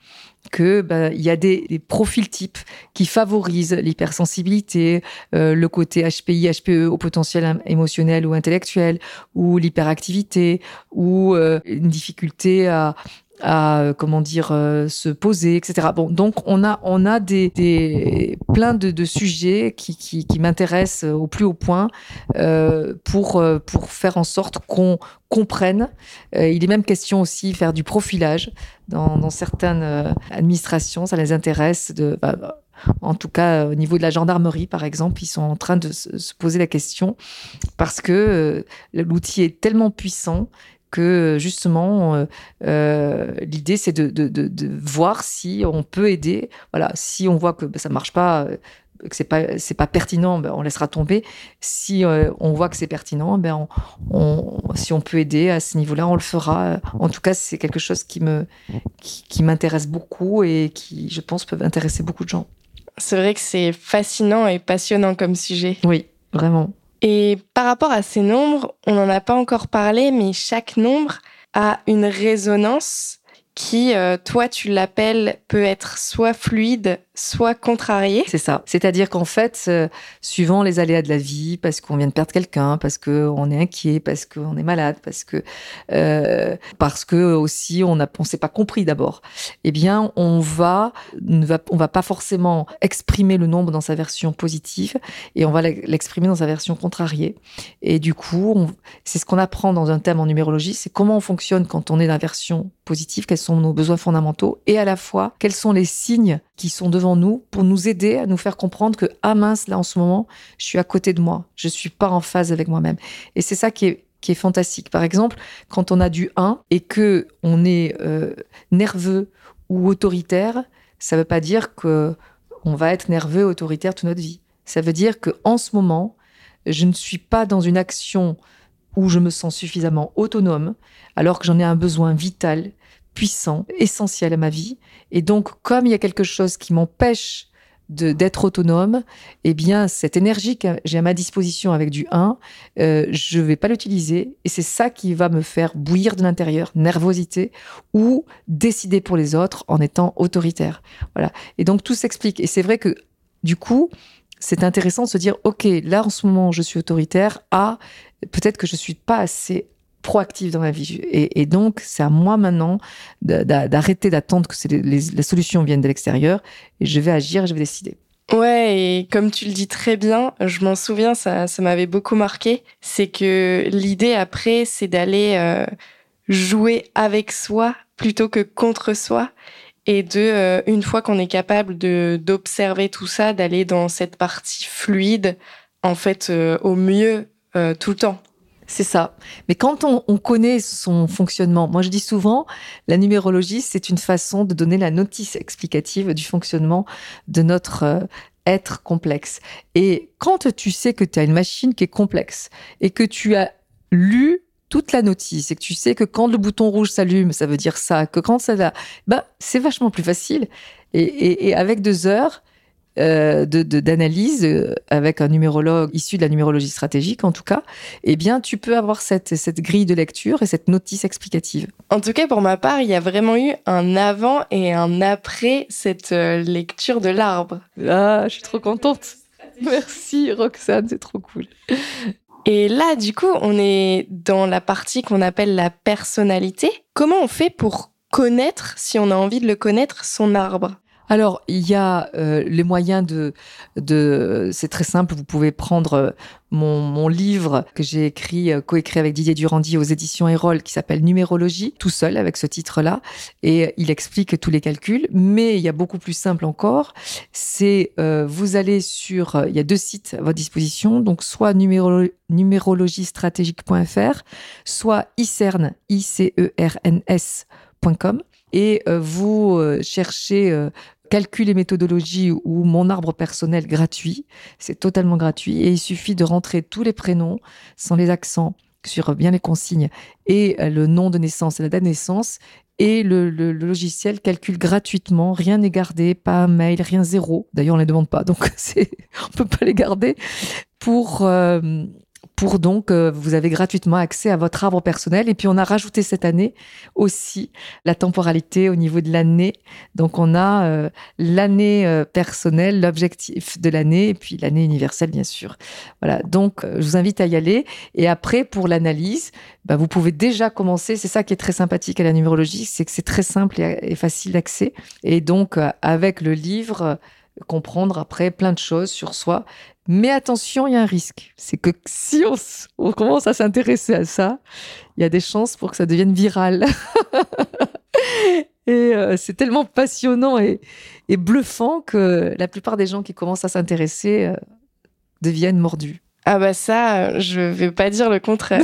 que bah, il y a des, des, profils types qui favorisent l'hypersensibilité, euh, le côté HPI, HPE au potentiel émotionnel ou intellectuel, ou l'hyperactivité, ou euh, une difficulté à, à euh, comment dire euh, se poser, etc. Bon, donc on a on a des, plein de, de sujets qui, qui, m'intéressent au plus haut point euh, pour pour faire en sorte qu'on comprenne. Euh, il est même question aussi faire du profilage dans, dans certaines administrations, ça les intéresse de bah, en tout cas au niveau de la gendarmerie par exemple, ils sont en train de se poser la question parce que l'outil est tellement puissant que justement euh, euh, l'idée c'est de, de, de, de, voir si on peut aider. Voilà si on voit que ben, ça marche pas euh, que c'est pas c'est pas pertinent ben, on laissera tomber. Si euh, on voit que c'est pertinent ben on, on, si on peut aider à ce niveau là on le fera. En tout cas c'est quelque chose qui me qui, qui m'intéresse beaucoup et qui je pense peuvent intéresser beaucoup de gens. C'est vrai que c'est fascinant et passionnant comme sujet. Oui vraiment et par rapport à ces nombres, on n'en a pas encore parlé, mais chaque nombre a une résonance qui, euh, toi, tu l'appelles, peut être soit fluide, soit contrarié. C'est ça. C'est-à-dire qu'en fait, euh, suivant les aléas de la vie, parce qu'on vient de perdre quelqu'un, parce qu'on est inquiet, parce qu'on est malade, parce que euh, parce que aussi on on s'est pas compris d'abord. Eh bien, on va ne va on va pas forcément exprimer le nombre dans sa version positive et on va l'exprimer dans sa version contrariée. Et du coup, c'est ce qu'on apprend dans un thème en numérologie, c'est comment on fonctionne quand on est dans la version positive, quels sont nos besoins fondamentaux et à la fois quels sont les signes qui sont devant nous pour nous aider à nous faire comprendre que ah mince là en ce moment je suis à côté de moi. Je suis pas en phase avec moi-même. Et c'est ça qui est fantastique. Par exemple quand on a du 1 et que on est euh, nerveux ou autoritaire ça veut pas dire que on va être nerveux autoritaire toute notre vie. Ça veut dire que en ce moment je ne suis pas dans une action où je me sens suffisamment autonome alors que j'en ai un besoin vital puissant, essentiel à ma vie. Et donc, comme il y a quelque chose qui m'empêche d'être autonome, eh bien, cette énergie que j'ai à ma disposition avec du 1, euh, je vais pas l'utiliser. Et c'est ça qui va me faire bouillir de l'intérieur, nervosité, ou décider pour les autres en étant autoritaire. Voilà. Et donc, tout s'explique. Et c'est vrai que, du coup, c'est intéressant de se dire, OK, là en ce moment je suis autoritaire, ah, peut-être que je suis pas assez proactive dans ma vie. Et, donc, c'est à moi maintenant d'arrêter d'attendre que les, les, solutions viennent de l'extérieur et je vais agir, je vais décider. Ouais, et comme tu le dis très bien, je m'en souviens, ça, ça m'avait beaucoup marqué. C'est que l'idée après, c'est d'aller euh, jouer avec soi plutôt que contre soi et de euh, une fois qu'on est capable d'observer tout ça d'aller dans cette partie fluide en fait euh, au mieux tout le temps c'est ça. Mais quand on, on, connaît son fonctionnement, moi je dis souvent, la numérologie, c'est une façon de donner la notice explicative du fonctionnement de notre être complexe. Et quand tu sais que tu as une machine qui est complexe et que tu as lu toute la notice et que tu sais que quand le bouton rouge s'allume, ça veut dire ça, que quand ça va, bah, c'est vachement plus facile. Et, avec deux heures euh, d'analyse, euh, avec un numérologue issu de la numérologie stratégique en tout cas, eh bien, tu peux avoir cette, cette grille de lecture et cette notice explicative. En tout cas, pour ma part, il y a vraiment eu un avant et un après cette euh, lecture de l'arbre. Ah, je suis trop contente. Merci Roxane, c'est trop cool. Et là, du coup, on est dans la partie qu'on appelle la personnalité. Comment on fait pour connaître, si on a envie de le connaître, son arbre? Alors, il y a euh, les moyens de, c'est très simple, vous pouvez prendre euh, mon, livre que j'ai écrit, euh, coécrit avec Didier Durandi aux éditions Erol, qui s'appelle Numérologie, tout seul avec ce titre-là, et il explique tous les calculs. Mais il y a beaucoup plus simple encore, c'est vous allez sur, il y a deux sites à votre disposition, donc soit numéro, numérologiestratégique.fr, soit ICERN, I-C-E-R-N-S.com et vous cherchez calcul et méthodologie ou mon arbre personnel gratuit. C'est totalement gratuit et il suffit de rentrer tous les prénoms sans les accents sur bien les consignes et euh, le nom de naissance et la date de naissance et le, logiciel calcule gratuitement, rien n'est gardé, pas un mail, rien zéro. D'ailleurs, on ne les demande pas, donc on peut pas les garder pour euh, pour donc, euh, vous avez gratuitement accès à votre arbre personnel. Et puis, on a rajouté cette année aussi la temporalité au niveau de l'année. Donc, on a euh, l'année euh, personnelle, l'objectif de l'année, et puis l'année universelle, bien sûr. Voilà. Donc, je vous invite à y aller. Et après, pour l'analyse, bah, vous pouvez déjà commencer. C'est ça qui est très sympathique à la numérologie, c'est que c'est très simple et, et facile d'accès. Et donc, avec le livre, comprendre après plein de choses sur soi. Mais attention, il y a un risque. C'est que si on, commence à s'intéresser à ça, il y a des chances pour que ça devienne viral. et euh, c'est tellement passionnant et, bluffant que la plupart des gens qui commencent à s'intéresser euh, deviennent mordus. Ah bah ça, je vais pas dire le contraire.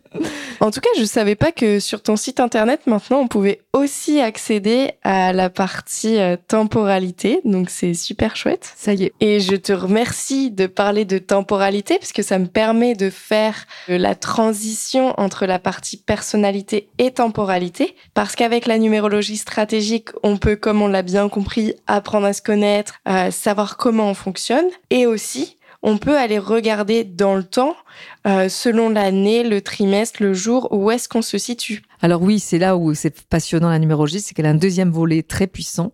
en tout cas, je savais pas que sur ton site internet maintenant on pouvait aussi accéder à la partie euh, temporalité, donc c'est super chouette. Ça y est. Et je te remercie de parler de temporalité parce que ça me permet de faire euh, la transition entre la partie personnalité et temporalité parce qu'avec la numérologie stratégique, on peut comme on l'a bien compris apprendre à se connaître, à savoir comment on fonctionne et aussi on peut aller regarder dans le temps, euh, selon l'année, le trimestre, le jour, où est-ce qu'on se situe. Alors oui, c'est là où c'est passionnant la numérologie, c'est qu'elle a un deuxième volet très puissant,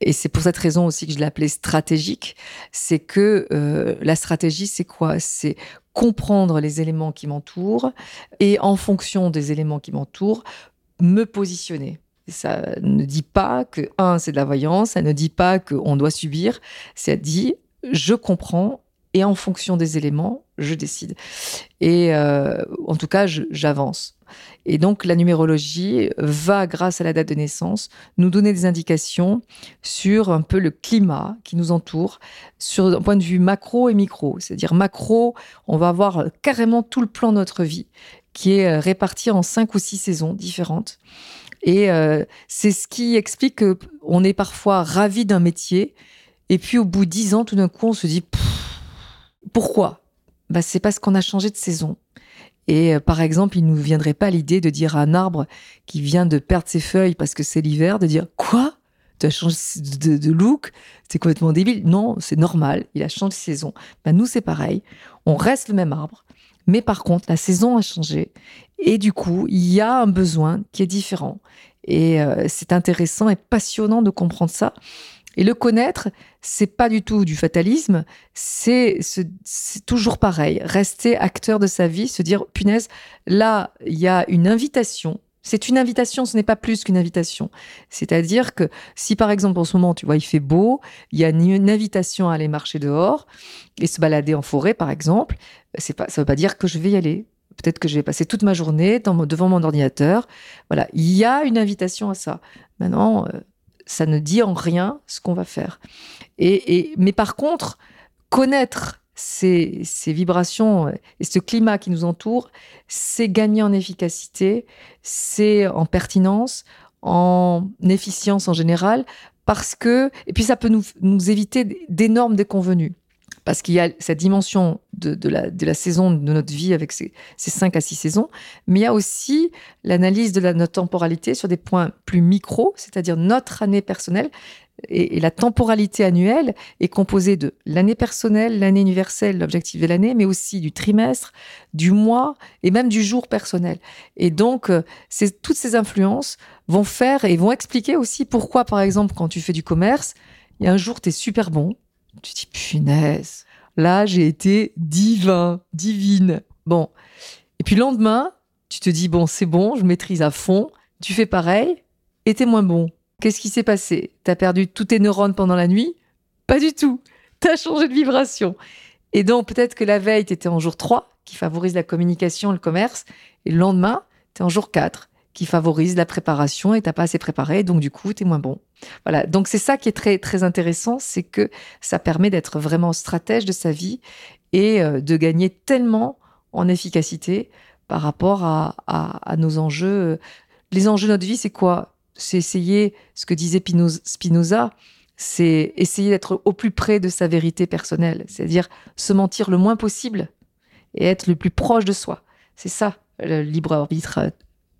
et c'est pour cette raison aussi que je l'appelais stratégique. C'est que euh, la stratégie, c'est quoi? C'est comprendre les éléments qui m'entourent et en fonction des éléments qui m'entourent, me positionner. Ça ne dit pas que, un, c'est de la voyance, ça ne dit pas qu'on doit subir, ça dit, je comprends et en fonction des éléments, je décide. Et euh, en tout cas, j'avance. Et donc, la numérologie va, grâce à la date de naissance, nous donner des indications sur un peu le climat qui nous entoure, sur un point de vue macro et micro. C'est-à-dire macro, on va avoir carrément tout le plan de notre vie qui est euh, réparti en cinq ou six saisons différentes. Et euh, c'est ce qui explique qu'on est parfois ravi d'un métier, et puis au bout de dix ans, tout d'un coup, on se dit pourquoi? Bah, C'est parce qu'on a changé de saison. Et euh, par exemple, il ne nous viendrait pas l'idée de dire à un arbre qui vient de perdre ses feuilles parce que c'est l'hiver, de dire Quoi? Tu as changé de, look? C'est complètement débile. Non, c'est normal, il a changé de saison. Bah, nous, c'est pareil. On reste le même arbre. Mais par contre, la saison a changé. Et du coup, il y a un besoin qui est différent. Et euh, c'est intéressant et passionnant de comprendre ça. Et le connaître, c'est pas du tout du fatalisme, c'est toujours pareil. Rester acteur de sa vie, se dire, punaise, là, il y a une invitation. C'est une invitation, ce n'est pas plus qu'une invitation. C'est-à-dire que si par exemple en ce moment, tu vois, il fait beau, il y a une invitation à aller marcher dehors et se balader en forêt, par exemple, c'est pas, ça veut pas dire que je vais y aller. Peut-être que je vais passer toute ma journée devant mon ordinateur. Voilà, il y a une invitation à ça. Maintenant, euh, ça ne dit en rien ce qu'on va faire. Et, mais par contre, connaître ces, vibrations et ce climat qui nous entoure, c'est gagner en efficacité, c'est en pertinence, en efficience en général, parce que, et puis ça peut nous, nous éviter d'énormes déconvenus parce qu'il y a cette dimension de, la, saison de notre vie avec ces, cinq à six saisons, mais il y a aussi l'analyse de la, notre temporalité sur des points plus micro, c'est-à-dire notre année personnelle. Et, la temporalité annuelle est composée de l'année personnelle, l'année universelle, l'objectif de l'année, mais aussi du trimestre, du mois et même du jour personnel. Et donc, euh, toutes ces influences vont faire et vont expliquer aussi pourquoi, par exemple, quand tu fais du commerce, il y a un jour, tu es super bon, tu dis, punaise, là, j'ai été divin, divine. Bon. Et puis le lendemain, tu te dis, bon, c'est bon, je maîtrise à fond. Tu fais pareil et t'es moins bon. Qu'est-ce qui s'est passé? T'as perdu tous tes neurones pendant la nuit? Pas du tout. T'as changé de vibration. Et donc, peut-être que la veille, t'étais en jour 3, qui favorise la communication, le commerce, et le lendemain, t'es en jour 4, qui favorise la préparation et t'as pas assez préparé, donc du coup, tu es moins bon. Voilà. Donc c'est ça qui est très, très intéressant, c'est que ça permet d'être vraiment stratège de sa vie et euh, de gagner tellement en efficacité par rapport à, à, nos enjeux. Les enjeux de notre vie, c'est quoi? C'est essayer, ce que disait Spinoza, c'est essayer d'être au plus près de sa vérité personnelle, c'est-à-dire se mentir le moins possible et être le plus proche de soi. C'est ça, le libre arbitre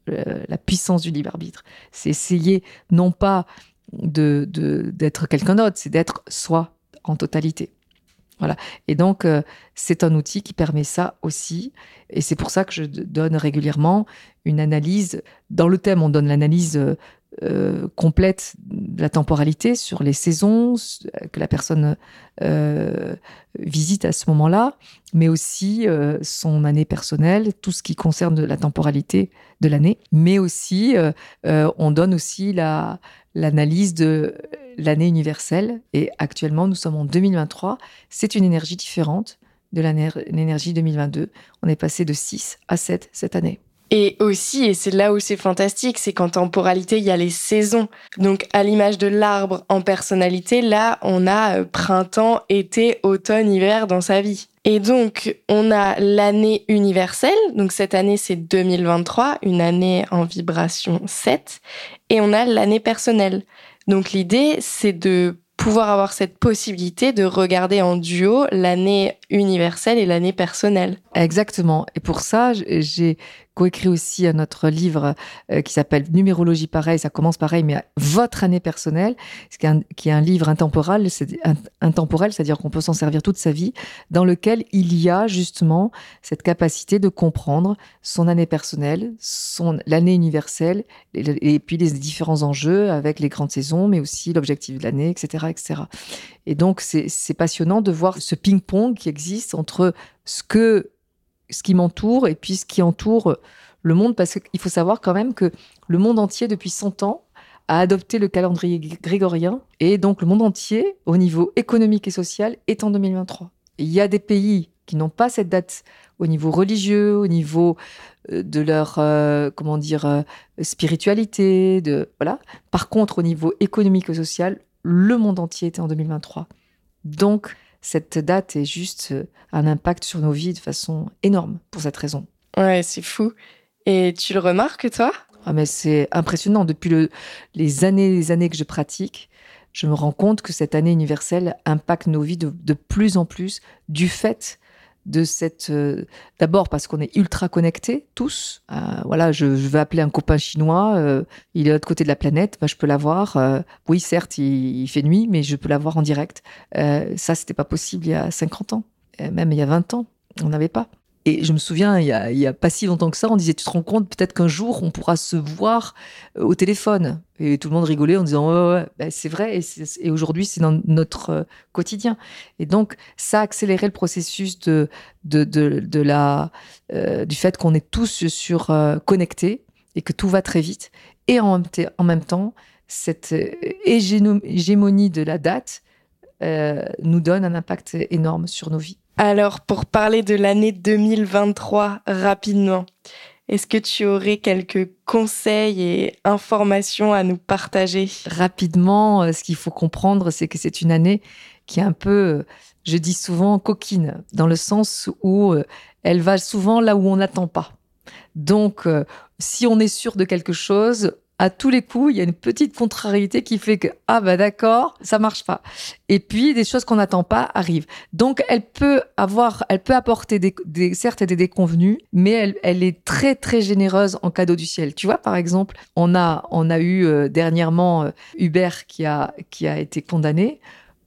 la puissance du libre arbitre. C'est essayer non pas de d'être quelqu'un d'autre, c'est d'être soi en totalité. Voilà. Et donc, euh, c'est un outil qui permet ça aussi. Et c'est pour ça que je donne régulièrement une analyse. Dans le thème, on donne l'analyse euh, complète la temporalité sur les saisons que la personne euh, visite à ce moment-là, mais aussi euh, son année personnelle, tout ce qui concerne la temporalité de l'année. Mais aussi, on donne aussi la, l'analyse de l'année universelle. Et actuellement, nous sommes en 2023. C'est une énergie différente de l'énergie 2022. On est passé de 6 à 7 cette année. Et aussi, et c'est là où c'est fantastique, c'est qu'en temporalité, il y a les saisons. Donc, à l'image de l'arbre en personnalité, là, on a euh, printemps, été, automne, hiver dans sa vie. Et donc, on a l'année universelle. Donc, cette année, c'est 2023, une année en vibration 7. Et on a l'année personnelle. Donc, l'idée, c'est de pouvoir avoir cette possibilité de regarder en duo l'année universelle et l'année personnelle. Exactement. Et pour ça, j'ai coécrit aussi un autre livre euh, qui s'appelle Numérologie pareil, ça commence pareil, mais votre année personnelle, qui est un, qui est un livre intemporel, c'est intemporel, c'est-à-dire qu'on peut s'en servir toute sa vie, dans lequel il y a justement cette capacité de comprendre son année personnelle, son l'année universelle, et, puis les différents enjeux avec les grandes saisons, mais aussi l'objectif de l'année, etc., etc. Et donc c'est passionnant de voir ce ping-pong qui existe entre ce que ce qui m'entoure et puis ce qui entoure le monde, parce qu'il faut savoir quand même que le monde entier, depuis 100 ans, a adopté le calendrier grégorien, et donc le monde entier, au niveau économique et social, est en 2023. il y a des pays qui n'ont pas cette date au niveau religieux, au niveau euh, de leur euh, comment dire euh, spiritualité, de voilà. Par contre, au niveau économique et social, le monde entier était en 2023. Donc cette date est juste euh, un impact sur nos vies de façon énorme pour cette raison. Ouais, c'est fou. Et tu le remarques, toi? Ah, mais c'est impressionnant. Depuis le, les années et les années que je pratique, je me rends compte que cette année universelle impacte nos vies de, de plus en plus du fait de cette. Euh, d'abord parce qu'on est ultra connectés tous. Euh, voilà, je, vais appeler un copain chinois. Euh, il est de l'autre côté de la planète. Bah, je peux l'avoir. oui, certes, il, fait nuit, mais je peux l'avoir en direct. ça, c'était pas possible il y a 50 ans, même il y a 20 ans. On n'avait pas. Et je me souviens, il y, a, pas si longtemps que ça, on disait, tu te rends compte peut-être qu'un jour, on pourra se voir euh, au téléphone. Et tout le monde rigolait en disant, ben, c'est vrai. Et, aujourd'hui, c'est dans notre euh, quotidien. Et donc, ça a accéléré le processus de, de, de, la, euh, du fait qu'on est tous sur euh, connectés et que tout va très vite. Et en même, temps, cette hégémonie de la date nous donne un impact énorme sur nos vies. Alors, pour parler de l'année 2023 rapidement, est-ce que tu aurais quelques conseils et informations à nous partager? Rapidement, euh, ce qu'il faut comprendre, c'est que c'est une année qui est un peu, je dis souvent, coquine, dans le sens où euh, elle va souvent là où on n'attend pas. Donc, si on est sûr de quelque chose, à tous les coups, il y a une petite contrariété qui fait que ah bah d'accord, ça marche pas. Et puis des choses qu'on n'attend pas arrivent. Donc elle peut avoir, elle peut apporter des, certes des déconvenus, mais elle, elle, est très très généreuse en cadeau du ciel. Tu vois par exemple, on a on a eu euh, dernièrement euh, Hubert qui a qui a été condamné.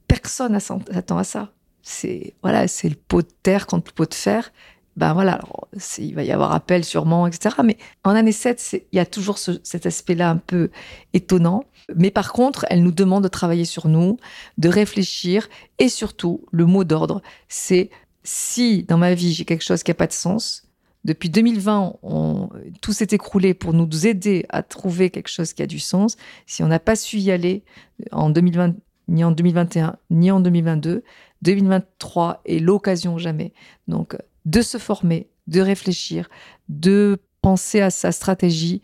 Personne n'attend à ça. C'est voilà, c'est le pot de terre contre le pot de fer ben voilà, il va y avoir appel sûrement, etc. Mais en année 7, il y a toujours ce, cet aspect-là un peu étonnant. Mais par contre, elle nous demande de travailler sur nous, de réfléchir et surtout, le mot d'ordre, c'est si dans ma vie j'ai quelque chose qui n'a pas de sens, depuis 2020, on, tout s'est écroulé pour nous aider à trouver quelque chose qui a du sens. Si on n'a pas su y aller en 2020, ni en 2021, ni en 2022, 2023 est l'occasion jamais. Donc, de se former, de réfléchir, de penser à sa stratégie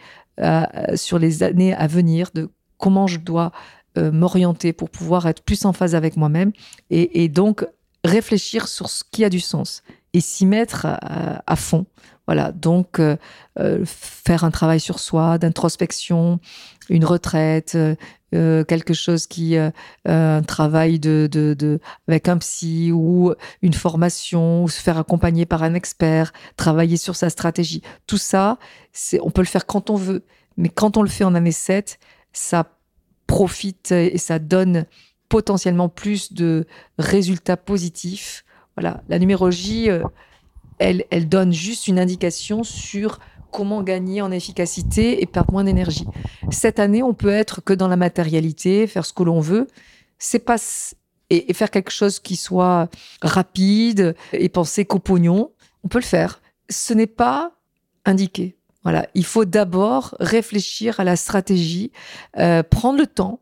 sur les années à venir, de comment je dois euh, m'orienter pour pouvoir être plus en phase avec moi-même et, donc réfléchir sur ce qui a du sens et s'y mettre à, à, fond. Voilà, donc euh, euh faire un travail sur soi, d'introspection, une retraite, euh, quelque chose qui euh, un travail de, de, avec un psy ou une formation ou se faire accompagner par un expert travailler sur sa stratégie. Tout ça c'est on peut le faire quand on veut. Mais quand on le fait en année 7 ça profite et ça donne potentiellement plus de résultats positifs. Voilà. La numérologie euh, elle, elle donne juste une indication sur comment gagner en efficacité et perdre moins d'énergie. Cette année, on peut être que dans la matérialité, faire ce que l'on veut. C'est pas et, faire quelque chose qui soit rapide et penser qu'au pognon. On peut le faire. Ce n'est pas indiqué. Voilà, il faut d'abord réfléchir à la stratégie, euh, prendre le temps.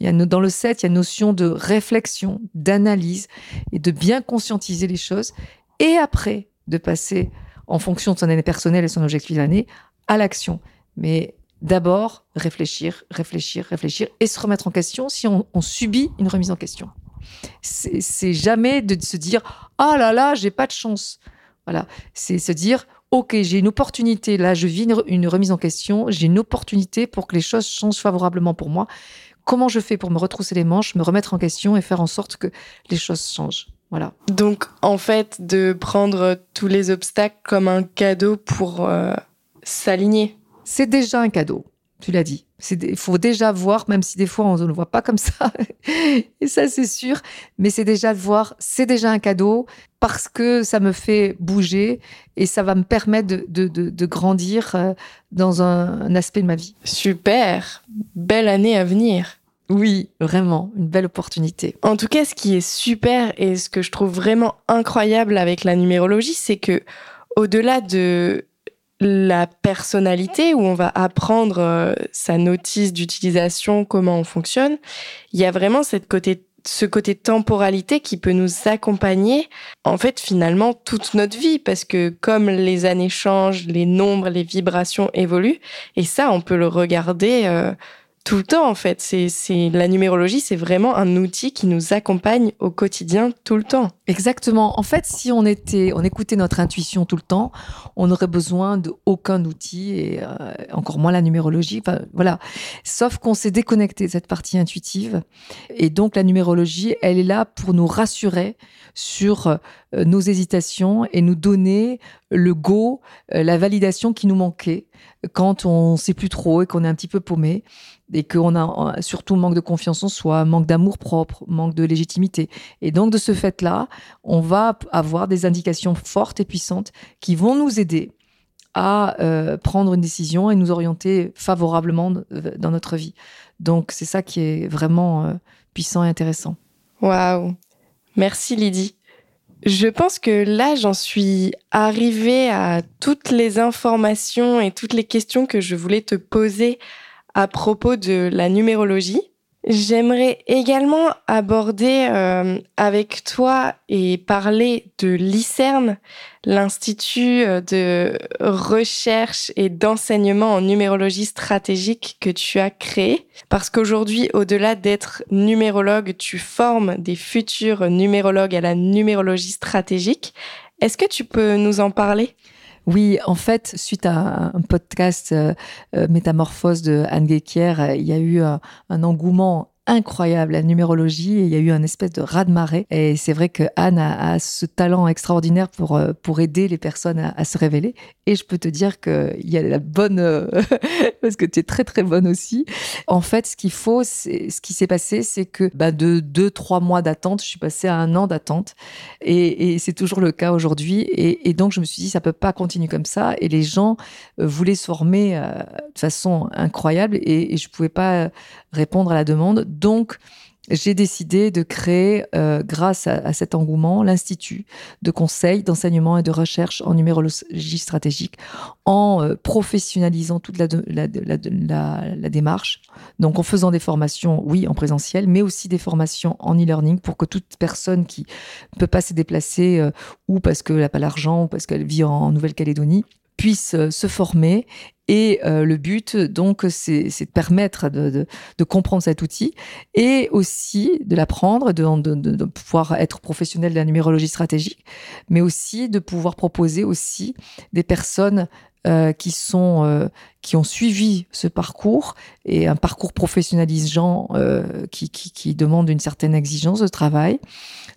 Il y a, dans le 7, il y a une notion de réflexion, d'analyse et de bien conscientiser les choses. Et après, de passer en fonction de son année personnelle et son objectif d'année, à l'action. Mais d'abord, réfléchir, réfléchir, réfléchir et se remettre en question si on, subit une remise en question. C'est jamais de se dire ah oh là là, j'ai pas de chance. Voilà, c'est se dire ok, j'ai une opportunité là, je vis une remise en question, j'ai une opportunité pour que les choses changent favorablement pour moi. Comment je fais pour me retrousser les manches, me remettre en question et faire en sorte que les choses changent? Voilà. Donc, en fait, de prendre tous les obstacles comme un cadeau pour euh, s'aligner. C'est déjà un cadeau, tu l'as dit. Il faut déjà voir, même si des fois on ne le voit pas comme ça, et ça c'est sûr, mais c'est déjà de voir, c'est déjà un cadeau parce que ça me fait bouger et ça va me permettre de, de, de, de grandir euh, dans un, un aspect de ma vie. Super, belle année à venir. Oui, vraiment, une belle opportunité. En tout cas, ce qui est super et ce que je trouve vraiment incroyable avec la numérologie, c'est que au-delà de la personnalité où on va apprendre euh, sa notice d'utilisation, comment on fonctionne, il y a vraiment cette côté ce côté temporalité qui peut nous accompagner en fait finalement toute notre vie parce que comme les années changent, les nombres, les vibrations évoluent et ça on peut le regarder euh, tout le temps en fait. C'est, la numérologie, c'est vraiment un outil qui nous accompagne au quotidien tout le temps. Exactement. En fait, si on était, on écoutait notre intuition tout le temps, on n'aurait besoin de aucun outil et euh, encore moins la numérologie. Enfin, voilà. Sauf qu'on s'est déconnecté de cette partie intuitive et donc la numérologie, elle est là pour nous rassurer sur euh, nos hésitations et nous donner le go, euh, la validation qui nous manquait quand on sait plus trop et qu'on est un petit peu paumé. Et qu'on a surtout manque de confiance en soi, manque d'amour propre, manque de légitimité. Et donc, de ce fait-là, on va avoir des indications fortes et puissantes qui vont nous aider à euh, prendre une décision et nous orienter favorablement dans notre vie. Donc, c'est ça qui est vraiment euh, puissant et intéressant. Waouh Merci Lydie. Je pense que là, j'en suis arrivée à toutes les informations et toutes les questions que je voulais te poser à propos de la numérologie. J'aimerais également aborder euh, avec toi et parler de l'ICERN, l'Institut euh, de recherche et d'enseignement en numérologie stratégique que tu as créé. Parce qu'aujourd'hui, au-delà d'être numérologue, tu formes des futurs numérologues à la numérologie stratégique. Est-ce que tu peux nous en parler? Oui, en fait, suite à un podcast euh, euh, Métamorphose de Anne Guéquière, euh, il y a eu un engouement incroyable, la numérologie, et il y a eu un espèce de raz-de-marée. Et c'est vrai que Anne a, ce talent extraordinaire pour, euh, pour aider les personnes à, se révéler. Et je peux te dire qu'il y a la bonne, euh, parce que tu es très très bonne aussi. En fait, ce qu'il faut, ce qui s'est passé, c'est que bah, de deux, trois mois d'attente, je suis passée à un an d'attente. Et, c'est toujours le cas aujourd'hui. Et, donc, je me suis dit, ça peut pas continuer comme ça. Et les gens euh, voulaient se former de façon incroyable et, et je pouvais pas répondre à la demande. Donc, j'ai décidé de créer, euh, grâce à, cet engouement, l'Institut de conseil, d'enseignement et de recherche en numérologie stratégique, en euh, professionnalisant toute la, la, démarche. Donc en faisant des formations, oui, en présentiel, mais aussi des formations en e-learning pour que toute personne qui ne peut pas se déplacer, euh, ou parce qu'elle n'a pas l'argent, ou parce qu'elle vit en Nouvelle-Calédonie, puisse se former et euh, le but, donc, c'est de permettre de, comprendre cet outil et aussi de l'apprendre, de, pouvoir être professionnel de la numérologie stratégique, mais aussi de pouvoir proposer aussi des personnes euh, qui sont euh, qui ont suivi ce parcours et un parcours professionnalisant qui, qui, demande une certaine exigence de travail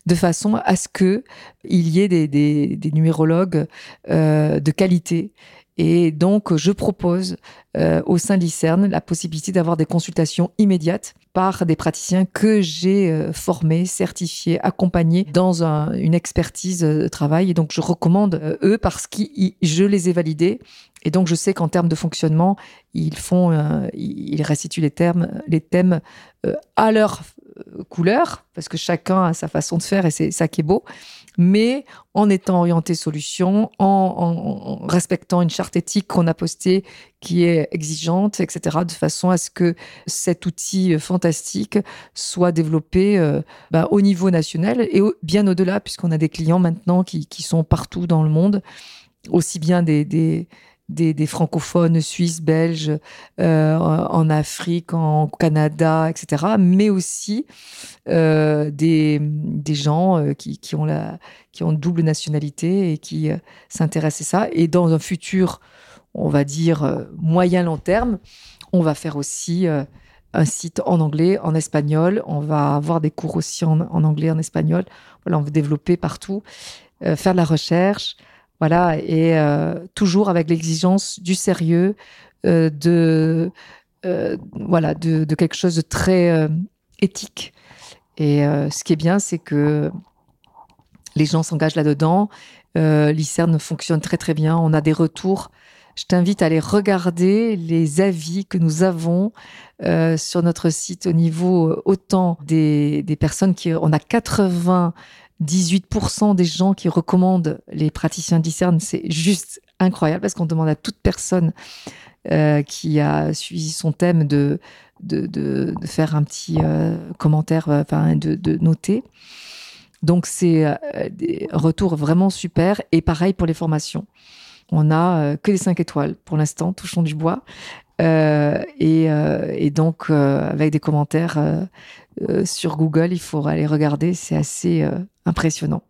de façon à ce que il y ait des numérologues de qualité et donc, je propose euh, au sein de l'ICERN la possibilité d'avoir des consultations immédiates par des praticiens que j'ai euh, formés, certifiés, accompagnés dans une expertise de travail. Et donc, je recommande euh, eux parce que je les ai validés. Et donc, je sais qu'en termes de fonctionnement, ils font, ils restituent les termes, les thèmes à leur couleur, parce que chacun a sa façon de faire et c'est ça qui est beau mais en étant orienté solution, en, respectant une charte éthique qu'on a postée qui est exigeante, etc., de façon à ce que cet outil euh, fantastique soit développé euh, bah, au niveau national et bien au-delà, puisqu'on a des clients maintenant qui, sont partout dans le monde, aussi bien des des, francophones suisses, belges, euh, en Afrique, en Canada, etc., mais aussi euh, des, gens euh, qui, ont la, qui ont double nationalité et qui s'intéressent à ça. Et dans un futur, on va dire, moyen-long terme, on va faire aussi un site en anglais, en espagnol. On va avoir des cours aussi en, anglais, en espagnol. On va développer partout, faire de la recherche. Voilà, et euh, toujours avec l'exigence du sérieux, euh, de, euh, voilà, de, quelque chose de très éthique. Et ce qui est bien, c'est que les gens s'engagent là-dedans. L'ICERN fonctionne très très bien. On a des retours. Je t'invite à aller regarder les avis que nous avons sur notre site au niveau autant des, des personnes qui... On a 80 18% des gens qui recommandent les praticiens discernent, c'est juste incroyable parce qu'on demande à toute personne euh, qui a suivi son thème de, de, faire un petit euh, commentaire, euh, enfin de, noter. Donc c'est des retours vraiment super et pareil pour les formations. On a que les 5 étoiles pour l'instant, touchons du bois. et, et, donc avec des commentaires euh, sur Google, il faut aller regarder, c'est assez euh, impressionnant.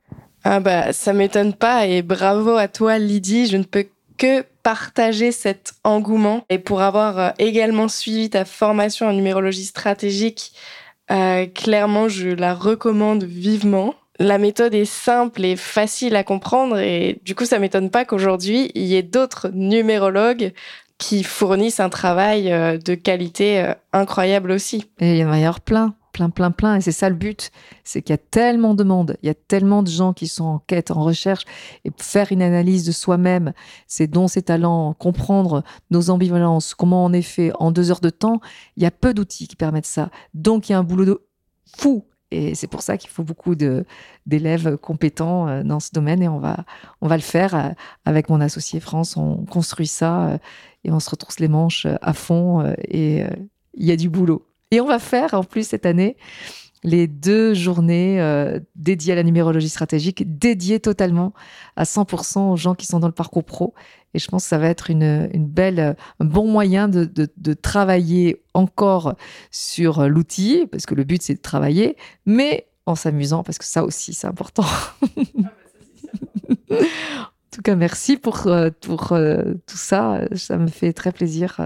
Ah bah ça m'étonne pas et bravo à toi Lydie, je ne peux que partager cet engouement et pour avoir euh, également suivi ta formation en numérologie stratégique, clairement je la recommande vivement. La méthode est simple et facile à comprendre et du coup ça m'étonne pas qu'aujourd'hui il y ait d'autres numérologues qui fournissent un travail euh, de qualité euh, incroyable aussi. Et il y en y avoir plein, plein, plein, plein. Et c'est ça le but. C'est qu'il y a tellement de monde, il y a tellement de gens qui sont en quête, en recherche. Et faire une analyse de soi-même, ses dons, ses talents, comprendre nos ambivalences, comment on est fait en deux heures de temps, il y a peu d'outils qui permettent ça. Donc il y a un boulot de fou et c'est pour ça qu'il faut beaucoup d'élèves compétents euh, dans ce domaine et on va, on va le faire euh, avec mon associé France. On construit ça euh, et on se retrousse les manches à fond et il y a du boulot. Et on va faire en plus cette année les deux journées euh, dédiées à la numérologie stratégique, dédiées totalement à 100% aux gens qui sont dans le parcours pro. Et je pense que ça va être une, belle, un bon moyen de, de travailler encore sur l'outil, parce que le but c'est de travailler, mais en s'amusant, parce que ça aussi c'est important. en tout cas, merci pour, euh, pour euh, tout ça. Ça me fait très plaisir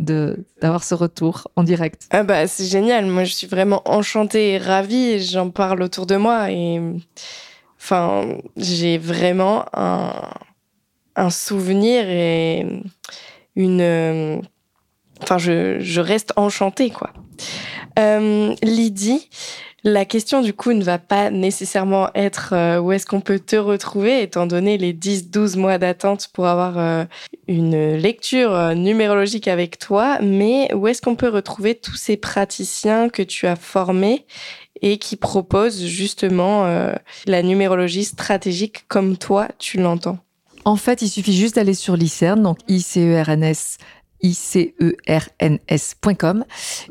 d'avoir ce retour en direct. Ah bah c'est génial, moi je suis vraiment enchantée et ravie, j'en parle autour de moi et enfin j'ai vraiment un, souvenir et une enfin je, je reste enchantée quoi. Euh, Lydie, la question du coup ne va pas nécessairement être euh, où est-ce qu'on peut te retrouver étant donné les 10-12 mois d'attente pour avoir euh, une lecture euh, numérologique avec toi, mais où est-ce qu'on peut retrouver tous ces praticiens que tu as formés et qui proposent justement la numérologie stratégique comme toi tu l'entends? En fait, il suffit juste d'aller sur l'ICERN, donc ICERNS icerns.com,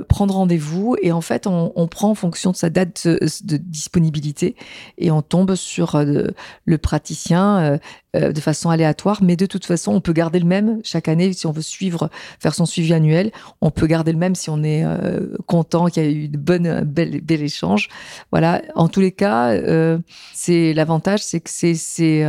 prendre rendez-vous et en fait on, prend en fonction de sa date de, disponibilité et on tombe sur euh, le praticien euh, euh, de façon aléatoire, mais de toute façon on peut garder le même chaque année si on veut suivre, faire son suivi annuel, on peut garder le même si on est content qu'il y a eu de bonnes, bel, bel échange. Voilà, en tous les cas, c'est l'avantage, c'est que c'est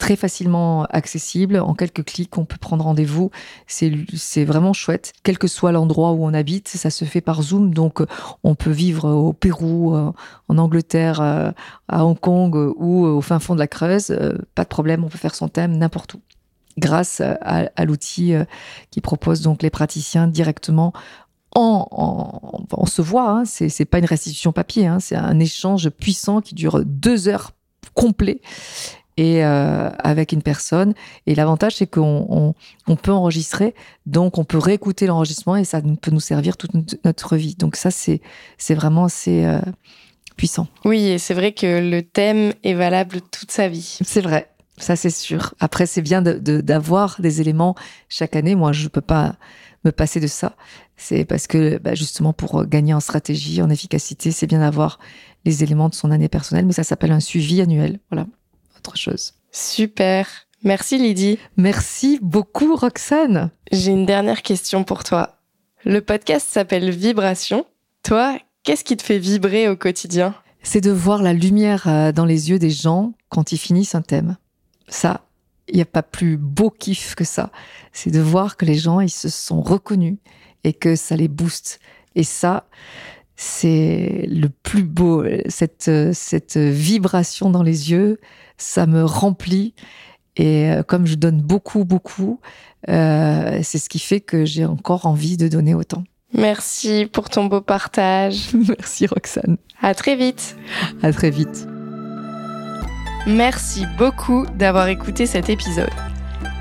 très facilement accessible. En quelques clics, on peut prendre rendez-vous. C'est, c'est vraiment chouette. Quel que soit l'endroit où on habite, ça se fait par Zoom. Donc, on peut vivre au Pérou, euh, en Angleterre, euh, à Hong Kong ou au fin fond de la Creuse. Euh, pas de problème, on peut faire son thème n'importe où. Grâce à, l'outil qui propose donc les praticiens directement en, on se voit, hein, c'est pas une restitution papier, hein, c'est un échange puissant qui dure deux heures complet et euh, avec une personne. Et l'avantage, c'est qu'on on, peut enregistrer, donc on peut réécouter l'enregistrement et ça peut nous servir toute notre vie. Donc ça, c'est c'est vraiment assez euh, puissant. Oui, et c'est vrai que le thème est valable toute sa vie. C'est vrai. Ça, c'est sûr. Après, c'est bien d'avoir de, des éléments chaque année. Moi, je ne peux pas me passer de ça. C'est parce que, bah, justement, pour gagner en stratégie, en efficacité, c'est bien d'avoir les éléments de son année personnelle, mais ça s'appelle un suivi annuel. Voilà chose. Super. Merci Lydie. Merci beaucoup Roxane. J'ai une dernière question pour toi. Le podcast s'appelle Vibration. Toi, qu'est-ce qui te fait vibrer au quotidien? C'est de voir la lumière euh, dans les yeux des gens quand ils finissent un thème. Ça, il n'y a pas plus beau kiff que ça. C'est de voir que les gens, ils se sont reconnus et que ça les booste. Et ça, c'est le plus beau, cette, cette vibration dans les yeux, ça me remplit. Et euh, comme je donne beaucoup, beaucoup, euh, c'est ce qui fait que j'ai encore envie de donner autant. Merci pour ton beau partage. Merci Roxane. À très vite. À très vite. Merci beaucoup d'avoir écouté cet épisode.